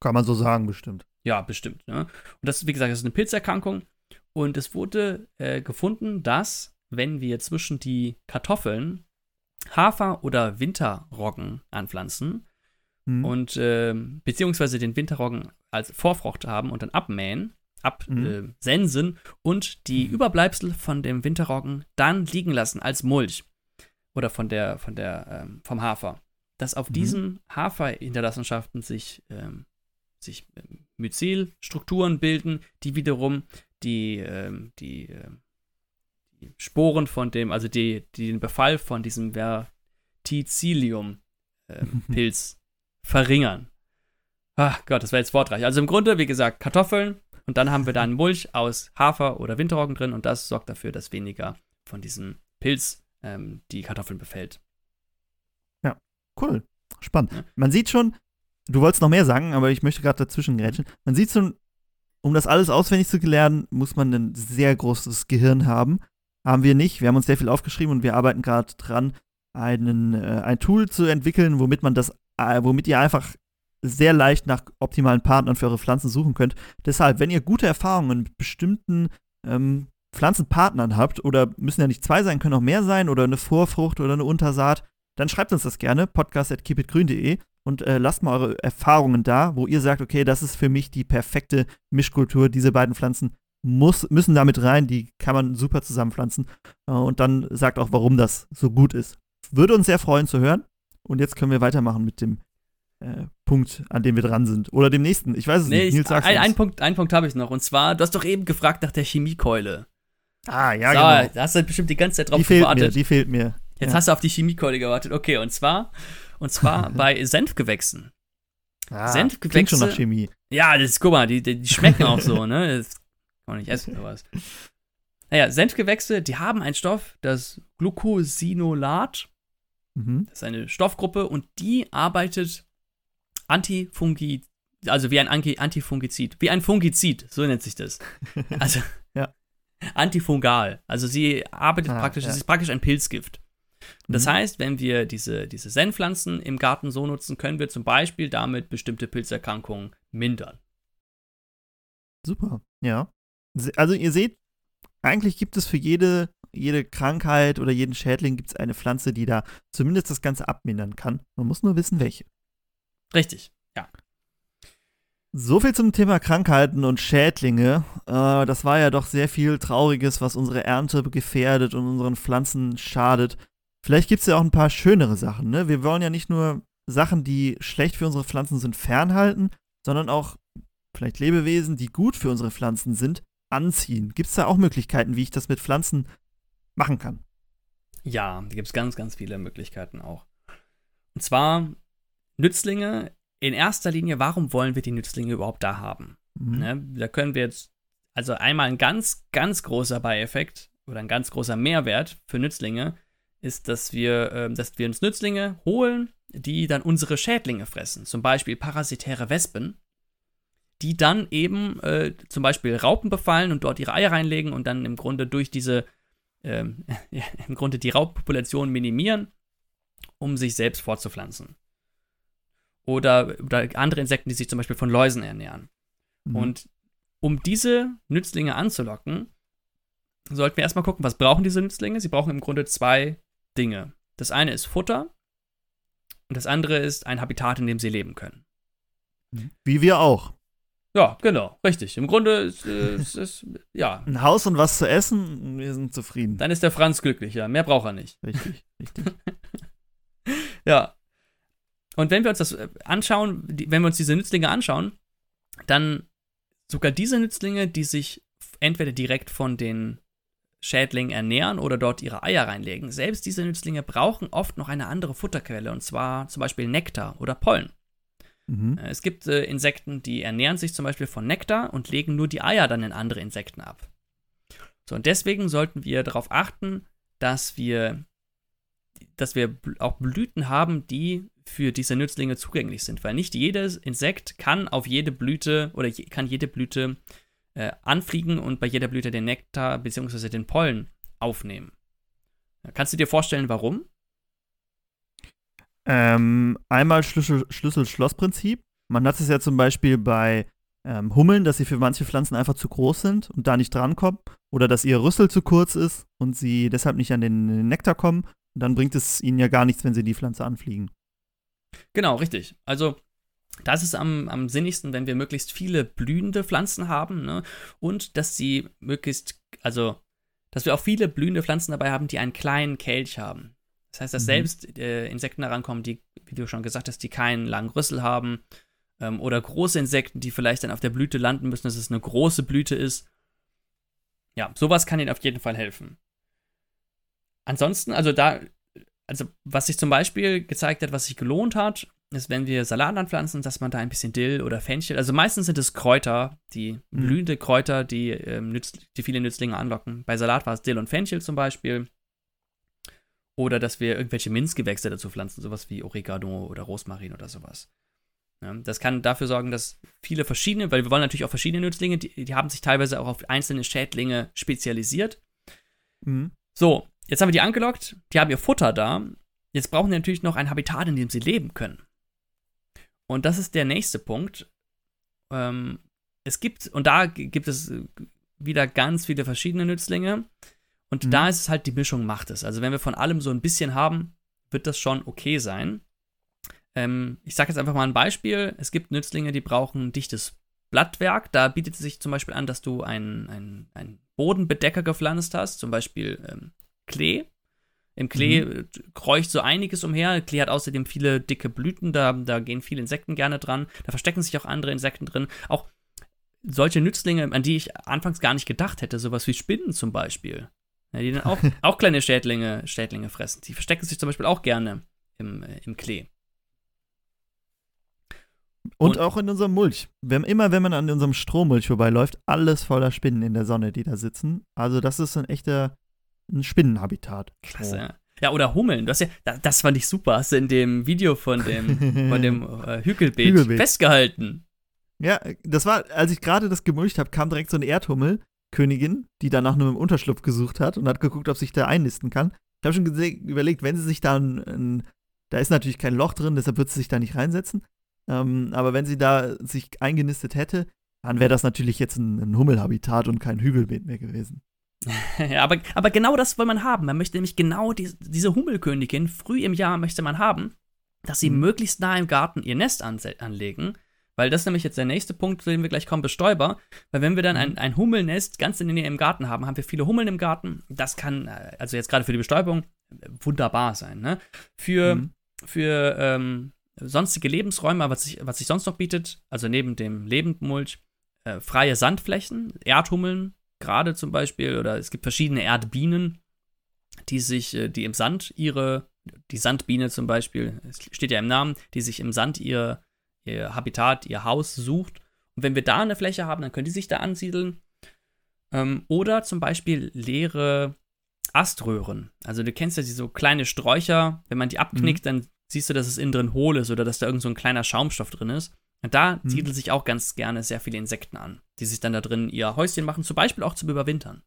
Kann man so sagen, bestimmt. Ja, bestimmt. Ne? Und das, wie gesagt, das ist eine Pilzerkrankung. Und es wurde äh, gefunden, dass, wenn wir zwischen die Kartoffeln Hafer oder Winterroggen anpflanzen mhm. und äh, beziehungsweise den Winterroggen als Vorfrucht haben und dann abmähen, absensen mhm. äh, und die mhm. Überbleibsel von dem Winterroggen dann liegen lassen als Mulch oder von der, von der, ähm, vom Hafer. Dass auf mhm. diesen Haferhinterlassenschaften sich, ähm, sich ähm, Myzelstrukturen bilden, die wiederum die, ähm, die, äh, die, Sporen von dem, also die, die den Befall von diesem Verticillium-Pilz ähm, verringern. Ach Gott, das war jetzt wortreich. Also im Grunde, wie gesagt, Kartoffeln, und dann haben wir da einen Mulch aus Hafer oder Winterroggen drin und das sorgt dafür, dass weniger von diesem Pilz ähm, die Kartoffeln befällt. Ja, cool. Spannend. Ja. Man sieht schon, du wolltest noch mehr sagen, aber ich möchte gerade dazwischen grätschen. Man sieht schon, um das alles auswendig zu lernen, muss man ein sehr großes Gehirn haben. Haben wir nicht. Wir haben uns sehr viel aufgeschrieben und wir arbeiten gerade dran, einen, äh, ein Tool zu entwickeln, womit man das, äh, womit ihr einfach sehr leicht nach optimalen Partnern für eure Pflanzen suchen könnt. Deshalb, wenn ihr gute Erfahrungen mit bestimmten ähm, Pflanzenpartnern habt, oder müssen ja nicht zwei sein, können auch mehr sein, oder eine Vorfrucht oder eine Untersaat, dann schreibt uns das gerne, podcast.keepitgrün.de und äh, lasst mal eure Erfahrungen da, wo ihr sagt, okay, das ist für mich die perfekte Mischkultur, diese beiden Pflanzen muss, müssen damit rein, die kann man super zusammenpflanzen äh, und dann sagt auch, warum das so gut ist. Würde uns sehr freuen zu hören und jetzt können wir weitermachen mit dem äh, Punkt, an dem wir dran sind. Oder dem nächsten. Ich weiß es nee, nicht. Nils, sag's ein, ein Punkt, einen Punkt habe ich noch. Und zwar, du hast doch eben gefragt nach der Chemiekeule. Ah, ja, so, genau. Da hast du bestimmt die ganze Zeit drauf die fehlt gewartet. Mir, die fehlt mir. Jetzt ja. hast du auf die Chemiekeule gewartet. Okay, und zwar, und zwar bei Senfgewächsen. Ah, Senfgewächse. Klingt schon nach Chemie. Ja, das ist, guck mal, die, die schmecken auch so, ne? Kann man nicht essen oder was. Naja, Senfgewächse, die haben einen Stoff, das Glucosinolat. Mhm. Das ist eine Stoffgruppe und die arbeitet Antifungizid, also wie ein Antifungizid, wie ein Fungizid, so nennt sich das. Also ja. antifungal. Also sie arbeitet ah, praktisch, ja. es ist praktisch ein Pilzgift. Das mhm. heißt, wenn wir diese, diese Senfpflanzen im Garten so nutzen, können wir zum Beispiel damit bestimmte Pilzerkrankungen mindern. Super, ja. Also ihr seht, eigentlich gibt es für jede, jede Krankheit oder jeden Schädling gibt es eine Pflanze, die da zumindest das Ganze abmindern kann. Man muss nur wissen, welche. Richtig, ja. So viel zum Thema Krankheiten und Schädlinge. Äh, das war ja doch sehr viel Trauriges, was unsere Ernte gefährdet und unseren Pflanzen schadet. Vielleicht gibt es ja auch ein paar schönere Sachen. Ne? Wir wollen ja nicht nur Sachen, die schlecht für unsere Pflanzen sind, fernhalten, sondern auch vielleicht Lebewesen, die gut für unsere Pflanzen sind, anziehen. Gibt es da auch Möglichkeiten, wie ich das mit Pflanzen machen kann. Ja, da gibt es ganz, ganz viele Möglichkeiten auch. Und zwar Nützlinge in erster Linie, warum wollen wir die Nützlinge überhaupt da haben? Mhm. Ne, da können wir jetzt, also einmal ein ganz, ganz großer Beieffekt oder ein ganz großer Mehrwert für Nützlinge ist, dass wir, äh, dass wir uns Nützlinge holen, die dann unsere Schädlinge fressen. Zum Beispiel parasitäre Wespen, die dann eben äh, zum Beispiel Raupen befallen und dort ihre Eier reinlegen und dann im Grunde durch diese, ähm, im Grunde die Raubpopulation minimieren, um sich selbst fortzupflanzen. Oder, oder andere Insekten, die sich zum Beispiel von Läusen ernähren. Mhm. Und um diese Nützlinge anzulocken, sollten wir erstmal gucken, was brauchen diese Nützlinge? Sie brauchen im Grunde zwei Dinge. Das eine ist Futter und das andere ist ein Habitat, in dem sie leben können. Wie wir auch. Ja, genau, richtig. Im Grunde ist es, ja. Ein Haus und was zu essen, wir sind zufrieden. Dann ist der Franz glücklich, ja. Mehr braucht er nicht. Richtig, richtig. ja. Und wenn wir uns das äh, anschauen, wenn wir uns diese Nützlinge anschauen, dann sogar diese Nützlinge, die sich entweder direkt von den Schädlingen ernähren oder dort ihre Eier reinlegen. Selbst diese Nützlinge brauchen oft noch eine andere Futterquelle, und zwar zum Beispiel Nektar oder Pollen. Mhm. Äh, es gibt äh, Insekten, die ernähren sich zum Beispiel von Nektar und legen nur die Eier dann in andere Insekten ab. So, und deswegen sollten wir darauf achten, dass wir, dass wir auch Blüten haben, die für diese Nützlinge zugänglich sind, weil nicht jedes Insekt kann auf jede Blüte oder je, kann jede Blüte äh, anfliegen und bei jeder Blüte den Nektar bzw. den Pollen aufnehmen. Kannst du dir vorstellen, warum? Ähm, einmal Schlüssel-Schloss-Prinzip. Man hat es ja zum Beispiel bei ähm, Hummeln, dass sie für manche Pflanzen einfach zu groß sind und da nicht drankommen. Oder dass ihr Rüssel zu kurz ist und sie deshalb nicht an den Nektar kommen. Und dann bringt es ihnen ja gar nichts, wenn sie die Pflanze anfliegen. Genau, richtig. Also das ist am, am sinnigsten, wenn wir möglichst viele blühende Pflanzen haben ne? und dass sie möglichst, also, dass wir auch viele blühende Pflanzen dabei haben, die einen kleinen Kelch haben. Das heißt, dass mhm. selbst äh, Insekten herankommen, die, wie du schon gesagt hast, die keinen langen Rüssel haben ähm, oder große Insekten, die vielleicht dann auf der Blüte landen müssen, dass es eine große Blüte ist. Ja, sowas kann ihnen auf jeden Fall helfen. Ansonsten, also da, also was sich zum Beispiel gezeigt hat, was sich gelohnt hat, ist, wenn wir Salat anpflanzen, dass man da ein bisschen Dill oder Fenchel, also meistens sind es Kräuter, die mhm. blühende Kräuter, die, ähm, nütz, die viele Nützlinge anlocken. Bei Salat war es Dill und Fenchel zum Beispiel. Oder dass wir irgendwelche Minzgewächse dazu pflanzen, sowas wie Oregano oder Rosmarin oder sowas. Ja, das kann dafür sorgen, dass viele verschiedene, weil wir wollen natürlich auch verschiedene Nützlinge, die, die haben sich teilweise auch auf einzelne Schädlinge spezialisiert. Mhm. So, jetzt haben wir die angelockt, die haben ihr Futter da. Jetzt brauchen die natürlich noch ein Habitat, in dem sie leben können. Und das ist der nächste Punkt. Ähm, es gibt, und da gibt es wieder ganz viele verschiedene Nützlinge. Und mhm. da ist es halt, die Mischung macht es. Also wenn wir von allem so ein bisschen haben, wird das schon okay sein. Ähm, ich sage jetzt einfach mal ein Beispiel. Es gibt Nützlinge, die brauchen dichtes Blattwerk. Da bietet es sich zum Beispiel an, dass du einen ein Bodenbedecker gepflanzt hast, zum Beispiel ähm, Klee. Im Klee mhm. kreucht so einiges umher. Klee hat außerdem viele dicke Blüten, da, da gehen viele Insekten gerne dran. Da verstecken sich auch andere Insekten drin. Auch solche Nützlinge, an die ich anfangs gar nicht gedacht hätte, sowas wie Spinnen zum Beispiel. Ja, die dann auch, auch kleine Schädlinge, Schädlinge fressen. Die verstecken sich zum Beispiel auch gerne im, äh, im Klee. Und, und, auch in unserem Mulch. Wenn, immer wenn man an unserem Strohmulch vorbeiläuft, alles voller Spinnen in der Sonne, die da sitzen. Also das ist ein echter ein Spinnenhabitat. Klasse. Ja. Ja, oder Hummeln. Du hast ja, das fand ich super. Hast du in dem Video von dem, von dem äh, Hügelbeet, Hügelbeet, festgehalten. Ja, das war, als ich gerade das gemulcht habe, kam direkt so eine Erdhummel-Königin, die dann nach einem Unterschlupf gesucht hat und hat geguckt, ob sich da einnisten kann. Ich habe schon überlegt, wenn sie sich da ein, ein, da ist natürlich kein Loch drin, deshalb wird sie sich da nicht reinsetzen. Ähm, aber wenn sie da sich eingenistet hätte, dann wäre das natürlich jetzt ein, ein Hummelhabitat und kein Hügelbeet mehr gewesen. ja, aber, aber genau das will man haben. Man möchte nämlich genau die, diese Hummelkönigin früh im Jahr möchte man haben, dass sie mhm. möglichst nah im Garten ihr Nest an, anlegen. Weil das ist nämlich jetzt der nächste Punkt, zu dem wir gleich kommen, Bestäuber. Weil wenn wir dann ein, mhm. ein Hummelnest ganz in der Nähe im Garten haben, haben wir viele Hummeln im Garten. Das kann, äh, also jetzt gerade für die Bestäubung, wunderbar sein. Ne? Für, mhm. für ähm, sonstige Lebensräume, was sich, was sich sonst noch bietet, also neben dem Lebendmulch, äh, freie Sandflächen, Erdhummeln, gerade zum Beispiel, oder es gibt verschiedene Erdbienen. die sich, äh, die im Sand ihre, die Sandbiene zum Beispiel, es steht ja im Namen, die sich im Sand ihr, ihr Habitat, ihr Haus sucht. Und wenn wir da eine Fläche haben, dann können die sich da ansiedeln. Ähm, oder zum Beispiel leere Aströhren. Also du kennst ja diese so kleine Sträucher, wenn man die abknickt, mhm. dann siehst du, dass es innen drin hohl ist oder dass da irgend so ein kleiner Schaumstoff drin ist. Und da mhm. siedeln sich auch ganz gerne sehr viele Insekten an, die sich dann da drin ihr Häuschen machen, zum Beispiel auch zum Überwintern.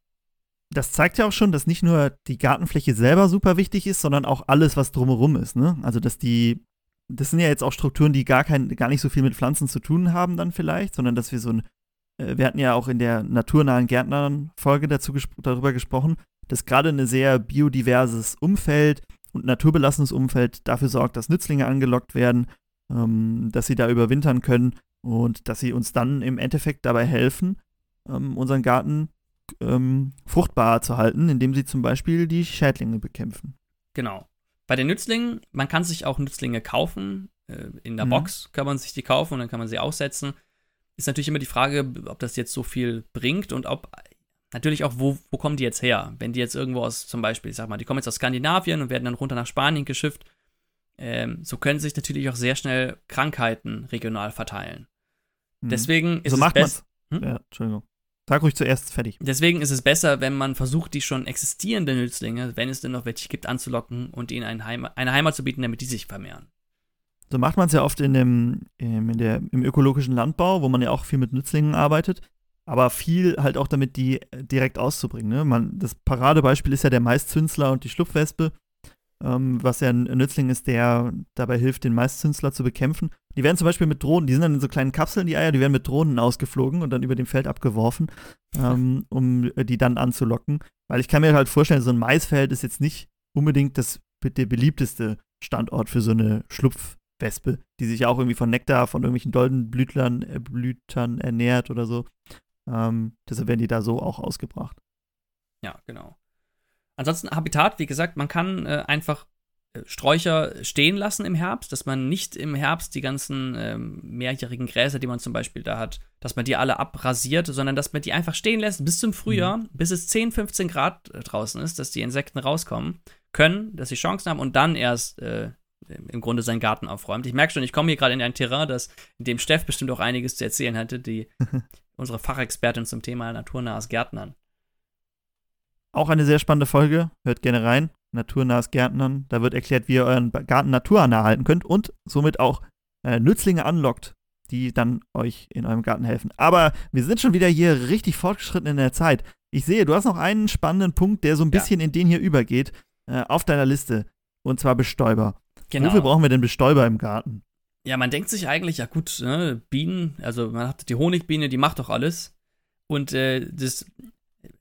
Das zeigt ja auch schon, dass nicht nur die Gartenfläche selber super wichtig ist, sondern auch alles, was drumherum ist. Ne? Also, dass die, das sind ja jetzt auch Strukturen, die gar, kein, gar nicht so viel mit Pflanzen zu tun haben, dann vielleicht, sondern dass wir so ein, äh, wir hatten ja auch in der naturnahen Gärtnern-Folge dazu gesp darüber gesprochen, dass gerade ein sehr biodiverses Umfeld und naturbelassenes Umfeld dafür sorgt, dass Nützlinge angelockt werden, ähm, dass sie da überwintern können und dass sie uns dann im Endeffekt dabei helfen, ähm, unseren Garten ähm, fruchtbar zu halten, indem sie zum Beispiel die Schädlinge bekämpfen. Genau. Bei den Nützlingen, man kann sich auch Nützlinge kaufen. Äh, in der mhm. Box kann man sich die kaufen und dann kann man sie aussetzen. Ist natürlich immer die Frage, ob das jetzt so viel bringt und ob natürlich auch, wo, wo kommen die jetzt her? Wenn die jetzt irgendwo aus, zum Beispiel, ich sag mal, die kommen jetzt aus Skandinavien und werden dann runter nach Spanien geschifft, ähm, so können sich natürlich auch sehr schnell Krankheiten regional verteilen. Mhm. Deswegen ist so es macht best- hm? Ja, Entschuldigung. Sag ruhig zuerst fertig. Deswegen ist es besser, wenn man versucht, die schon existierenden Nützlinge, wenn es denn noch welche gibt, anzulocken und ihnen eine Heimat, eine Heimat zu bieten, damit die sich vermehren. So macht man es ja oft in dem, in der, im ökologischen Landbau, wo man ja auch viel mit Nützlingen arbeitet, aber viel halt auch damit, die direkt auszubringen. Ne? Man, das Paradebeispiel ist ja der Maiszünsler und die Schlupfwespe ähm, was ja ein Nützling ist, der dabei hilft, den Maiszünsler zu bekämpfen. Die werden zum Beispiel mit Drohnen, die sind dann in so kleinen Kapseln, die Eier, die werden mit Drohnen ausgeflogen und dann über dem Feld abgeworfen, ähm, um die dann anzulocken. Weil ich kann mir halt vorstellen, so ein Maisfeld ist jetzt nicht unbedingt das, der beliebteste Standort für so eine Schlupfwespe, die sich auch irgendwie von Nektar, von irgendwelchen Doldenblütlern, äh, Blütern ernährt oder so. Ähm, deshalb werden die da so auch ausgebracht. Ja, genau. Ansonsten Habitat, wie gesagt, man kann äh, einfach äh, Sträucher stehen lassen im Herbst, dass man nicht im Herbst die ganzen ähm, mehrjährigen Gräser, die man zum Beispiel da hat, dass man die alle abrasiert, sondern dass man die einfach stehen lässt bis zum Frühjahr, mhm. bis es 10, 15 Grad äh, draußen ist, dass die Insekten rauskommen können, dass sie Chancen haben und dann erst äh, im Grunde seinen Garten aufräumt. Ich merke schon, ich komme hier gerade in ein Terrain, das, in dem Steff bestimmt auch einiges zu erzählen hatte, die unsere Fachexpertin zum Thema naturnahes Gärtnern. Auch eine sehr spannende Folge. Hört gerne rein. Naturnahes Gärtnern. Da wird erklärt, wie ihr euren Garten naturnah halten könnt und somit auch äh, Nützlinge anlockt, die dann euch in eurem Garten helfen. Aber wir sind schon wieder hier richtig fortgeschritten in der Zeit. Ich sehe, du hast noch einen spannenden Punkt, der so ein bisschen ja. in den hier übergeht, äh, auf deiner Liste. Und zwar Bestäuber. Genau. Wofür brauchen wir denn Bestäuber im Garten? Ja, man denkt sich eigentlich, ja gut, ne, Bienen, also man hat die Honigbiene, die macht doch alles. Und äh, das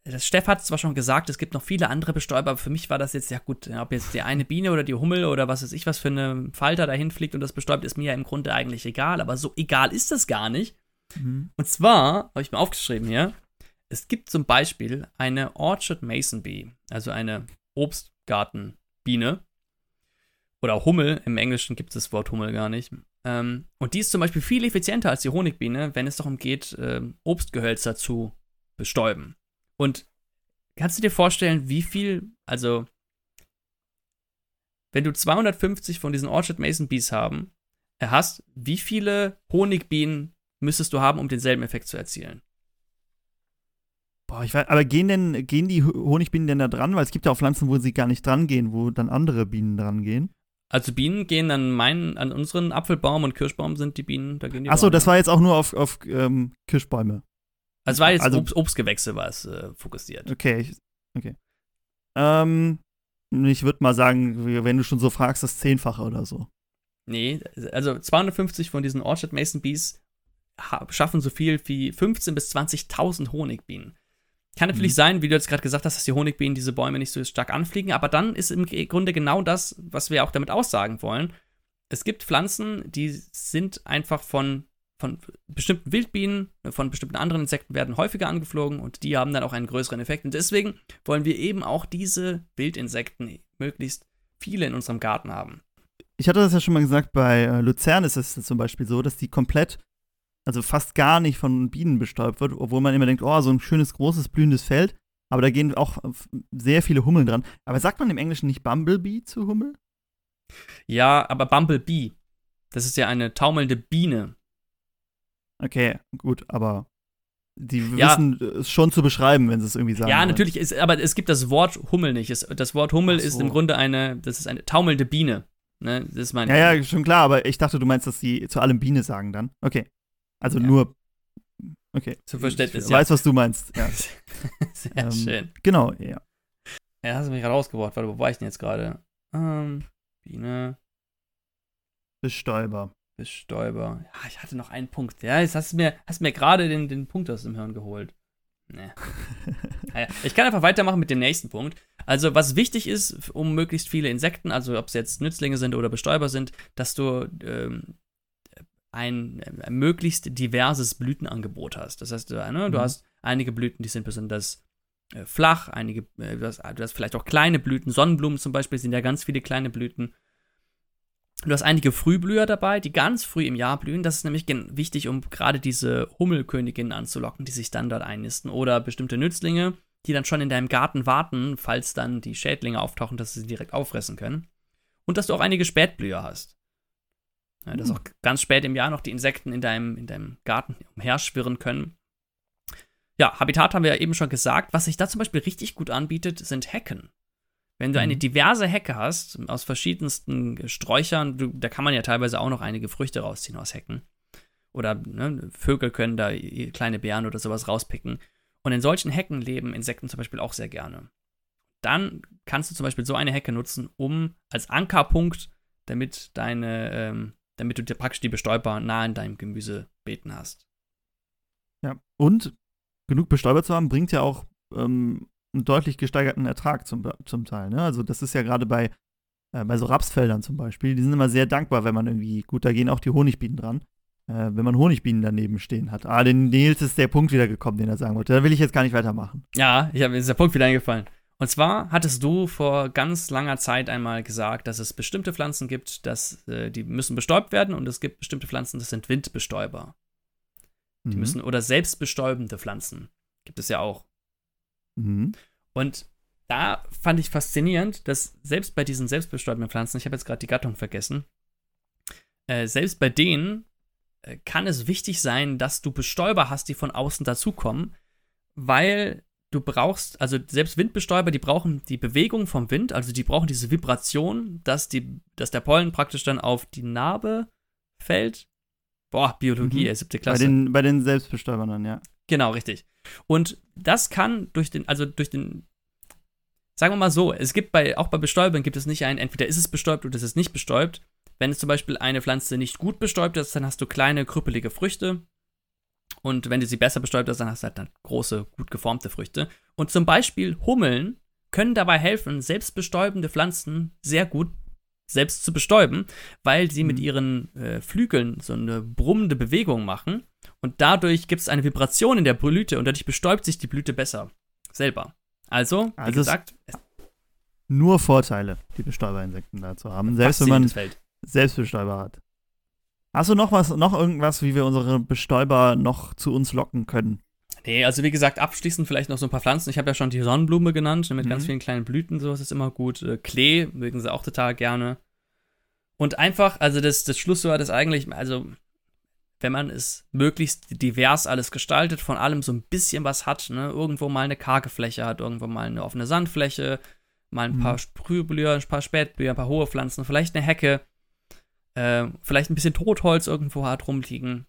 das Steff hat zwar schon gesagt, es gibt noch viele andere Bestäuber, aber für mich war das jetzt, ja gut, ob jetzt die eine Biene oder die Hummel oder was weiß ich, was für eine Falter dahin fliegt und das bestäubt, ist mir ja im Grunde eigentlich egal, aber so egal ist das gar nicht. Mhm. Und zwar, habe ich mir aufgeschrieben hier, es gibt zum Beispiel eine Orchard Mason Bee, also eine Obstgartenbiene. Oder Hummel, im Englischen gibt es das Wort Hummel gar nicht. Ähm, und die ist zum Beispiel viel effizienter als die Honigbiene, wenn es darum geht, ähm, Obstgehölzer zu bestäuben. Und kannst du dir vorstellen, wie viel, also, wenn du 250 von diesen Orchard Mason Bees haben, äh, hast, wie viele Honigbienen müsstest du haben, um denselben Effekt zu erzielen? Boah, ich weiß, aber gehen denn, gehen die Honigbienen denn da dran? Weil es gibt ja auch Pflanzen, wo sie gar nicht dran gehen, wo dann andere Bienen dran gehen. Also Bienen gehen an meinen, an unseren Apfelbaum und Kirschbaum sind die Bienen, da gehen die Achso, das war jetzt auch nur auf, auf ähm, Kirschbäume. Also war jetzt also, Obst, Obstgewächse, war es äh, fokussiert. Okay, okay. Ähm, ich würde mal sagen, wenn du schon so fragst, das Zehnfache oder so. Nee, also 250 von diesen Orchard Mason Bees schaffen so viel wie 15.000 bis 20.000 Honigbienen. Kann natürlich mhm. sein, wie du jetzt gerade gesagt hast, dass die Honigbienen diese Bäume nicht so stark anfliegen, aber dann ist im Grunde genau das, was wir auch damit aussagen wollen. Es gibt Pflanzen, die sind einfach von von bestimmten Wildbienen, von bestimmten anderen Insekten werden häufiger angeflogen und die haben dann auch einen größeren Effekt. Und deswegen wollen wir eben auch diese Wildinsekten möglichst viele in unserem Garten haben. Ich hatte das ja schon mal gesagt, bei äh, Luzern ist es zum Beispiel so, dass die komplett, also fast gar nicht von Bienen bestäubt wird, obwohl man immer denkt, oh, so ein schönes, großes, blühendes Feld. aber da gehen auch sehr viele Hummeln dran. Aber sagt man im Englischen nicht Bumblebee zu Hummel? Ja, aber Bumblebee. Das ist ja eine taumelnde Biene. Okay, gut, aber die Ja. wissen es schon zu beschreiben, wenn sie es irgendwie sagen. Ja, natürlich ist, aber es gibt das Wort Hummel nicht. Es, das Wort Hummel so. ist im Grunde eine, das ist eine taumelnde Biene. Ne? Das ist mein. Ja, ja, schon klar, aber ich dachte, du meinst, dass sie zu allem Biene sagen dann. Okay. Also Ja. nur. Okay. Zum Verständnis, ich ja. weiß, was du meinst. Ja. Sehr Ähm, schön. Genau, ja. Ja, hast du mich gerade rausgebracht. Warte, wo war ich denn jetzt gerade? Ähm, Biene, Bestäuber. Bestäuber. Ja, ich hatte noch einen Punkt. Ja, jetzt hast du mir, hast mir gerade den, den Punkt aus dem Hirn geholt. Nee. Naja, ich kann einfach weitermachen mit dem nächsten Punkt. Also, was wichtig ist, um möglichst viele Insekten, also ob es jetzt Nützlinge sind oder Bestäuber sind, dass du ähm, ein, äh, möglichst diverses Blütenangebot hast. Das heißt, äh, ne, du Mhm. hast einige Blüten, die sind besonders äh, flach, einige, äh, du, hast, du hast vielleicht auch kleine Blüten. Sonnenblumen zum Beispiel sind ja ganz viele kleine Blüten. Du hast einige Frühblüher dabei, die ganz früh im Jahr blühen. Das ist nämlich wichtig, um gerade diese Hummelköniginnen anzulocken, die sich dann dort einnisten. Oder bestimmte Nützlinge, die dann schon in deinem Garten warten, falls dann die Schädlinge auftauchen, dass sie sie direkt auffressen können. Und dass du auch einige Spätblüher hast. Ja, dass Hm. auch ganz spät im Jahr noch die Insekten in deinem, in deinem Garten umherschwirren können. Ja, Habitat haben wir ja eben schon gesagt. Was sich da zum Beispiel richtig gut anbietet, sind Hecken. Wenn du eine Mhm. diverse Hecke hast, aus verschiedensten Sträuchern, du, da kann man ja teilweise auch noch einige Früchte rausziehen aus Hecken. Oder ne, Vögel können da kleine Beeren oder sowas rauspicken. Und in solchen Hecken leben Insekten zum Beispiel auch sehr gerne. Dann kannst du zum Beispiel so eine Hecke nutzen, um als Ankerpunkt, damit deine, ähm, damit du dir praktisch die Bestäuber nah in deinem Gemüsebeeten hast. Ja. Und genug Bestäuber zu haben, bringt ja auch ähm, einen deutlich gesteigerten Ertrag zum, zum Teil. Ne? Also das ist ja gerade bei, äh, bei so Rapsfeldern zum Beispiel, die sind immer sehr dankbar, wenn man irgendwie, gut, da gehen auch die Honigbienen dran, äh, wenn man Honigbienen daneben stehen hat. Ah, den Nils ist der Punkt wieder gekommen, den er sagen wollte. Da will ich jetzt gar nicht weitermachen. Ja, ich habe mir ist der Punkt wieder eingefallen. Und zwar hattest du vor ganz langer Zeit einmal gesagt, dass es bestimmte Pflanzen gibt, dass, äh, die müssen bestäubt werden und es gibt bestimmte Pflanzen, das sind Windbestäuber. Die Mhm. müssen, oder selbstbestäubende Pflanzen. Gibt es ja auch. Mhm. Und da fand ich faszinierend, dass selbst bei diesen selbstbestäubenden Pflanzen, ich habe jetzt gerade die Gattung vergessen, äh, selbst bei denen äh, kann es wichtig sein, dass du Bestäuber hast, die von außen dazukommen, weil du brauchst, also selbst Windbestäuber, die brauchen die Bewegung vom Wind, also die brauchen diese Vibration, dass, die, dass der Pollen praktisch dann auf die Narbe fällt. Boah, Biologie, Mhm. siebte Bei Klasse. den, bei den Selbstbestäubern dann, ja. Genau, richtig. Und das kann durch den, also durch den, sagen wir mal so, es gibt bei, auch bei Bestäubern gibt es nicht ein, entweder ist es bestäubt oder ist es nicht bestäubt. Wenn es zum Beispiel eine Pflanze nicht gut bestäubt ist, dann hast du kleine, krüppelige Früchte. Und wenn du sie besser bestäubt hast, dann hast du halt dann große, gut geformte Früchte. Und zum Beispiel Hummeln können dabei helfen, selbstbestäubende Pflanzen sehr gut selbst zu bestäuben, weil sie mit Mhm. ihren äh, Flügeln so eine brummende Bewegung machen. Und dadurch gibt es eine Vibration in der Blüte und dadurch bestäubt sich die Blüte besser selber. Also, wie Also es- gesagt, es Nur Vorteile, die Bestäuberinsekten da zu haben, selbst wenn man Feld. Selbstbestäuber hat. Hast du noch was, noch irgendwas, wie wir unsere Bestäuber noch zu uns locken können? Nee, also wie gesagt, abschließend vielleicht noch so ein paar Pflanzen. Ich habe ja schon die Sonnenblume genannt, mit ganz Mhm. vielen kleinen Blüten, sowas ist immer gut. Äh, Klee mögen sie auch total gerne. Und einfach, also das, das Schlusswort ist eigentlich, also wenn man es möglichst divers alles gestaltet, von allem so ein bisschen was hat, ne? irgendwo mal eine karge Fläche hat, irgendwo mal eine offene Sandfläche, mal ein Mhm. paar Sprühblüher, ein paar Spätblüher, ein paar hohe Pflanzen, vielleicht eine Hecke, äh, vielleicht ein bisschen Totholz irgendwo hat rumliegen,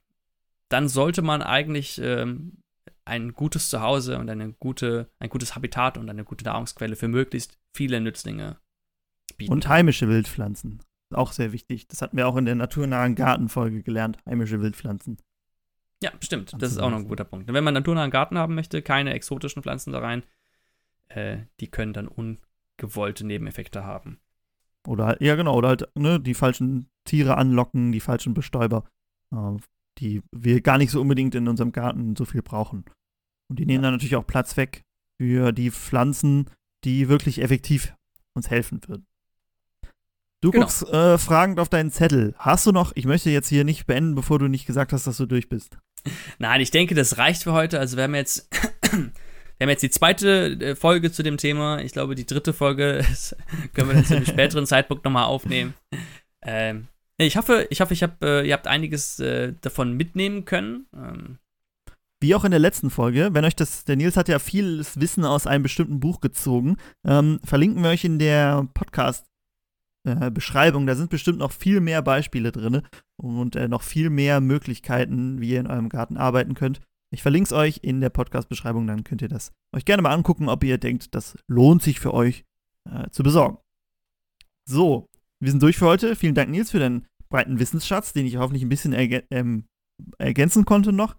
dann sollte man eigentlich ähm, ein gutes Zuhause und eine gute, ein gutes Habitat und eine gute Nahrungsquelle für möglichst viele Nützlinge bieten. Und heimische Wildpflanzen. Auch sehr wichtig. Das hatten wir auch in der naturnahen Gartenfolge gelernt. Heimische Wildpflanzen. Ja, stimmt. Das ist auch noch ein guter Punkt. Wenn man naturnahen Garten haben möchte, keine exotischen Pflanzen da rein, äh, die können dann ungewollte Nebeneffekte haben. Oder halt, ja genau, oder halt ne, die falschen Tiere anlocken, die falschen Bestäuber, äh, die wir gar nicht so unbedingt in unserem Garten so viel brauchen. Und die nehmen dann natürlich auch Platz weg für die Pflanzen, die wirklich effektiv uns helfen würden. Du Genau. guckst äh, fragend auf deinen Zettel. Hast du noch, ich möchte jetzt hier nicht beenden, bevor du nicht gesagt hast, dass du durch bist. Nein, ich denke, das reicht für heute. Also wir haben jetzt Wir haben jetzt die zweite äh, Folge zu dem Thema. Ich glaube, die dritte Folge können wir dann zu einem späteren Zeitpunkt nochmal aufnehmen. Ähm, ich hoffe, ich hoffe, ich hab, äh, ihr habt einiges äh, davon mitnehmen können. Ähm, wie auch in der letzten Folge, wenn euch das, der Nils hat ja vieles Wissen aus einem bestimmten Buch gezogen, ähm, verlinken wir euch in der Podcast-Beschreibung. Äh, da sind bestimmt noch viel mehr Beispiele drin und äh, noch viel mehr Möglichkeiten, wie ihr in eurem Garten arbeiten könnt. Ich verlinke es euch in der Podcast-Beschreibung, dann könnt ihr das euch gerne mal angucken, ob ihr denkt, das lohnt sich für euch äh, zu besorgen. So, wir sind durch für heute. Vielen Dank, Nils, für deinen breiten Wissensschatz, den ich hoffentlich ein bisschen ergä ähm, ergänzen konnte noch.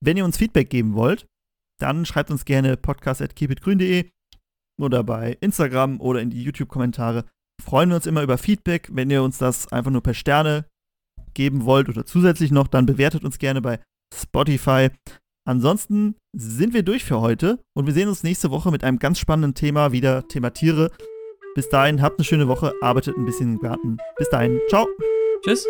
Wenn ihr uns Feedback geben wollt, dann schreibt uns gerne podcast.keepitgrün.de oder bei Instagram oder in die YouTube-Kommentare. Freuen wir uns immer über Feedback. Wenn ihr uns das einfach nur per Sterne geben wollt oder zusätzlich noch, dann bewertet uns gerne bei Spotify. Ansonsten sind wir durch für heute und wir sehen uns nächste Woche mit einem ganz spannenden Thema wieder, Thema Tiere. Bis dahin, habt eine schöne Woche, arbeitet ein bisschen im Garten. Bis dahin, ciao. Tschüss.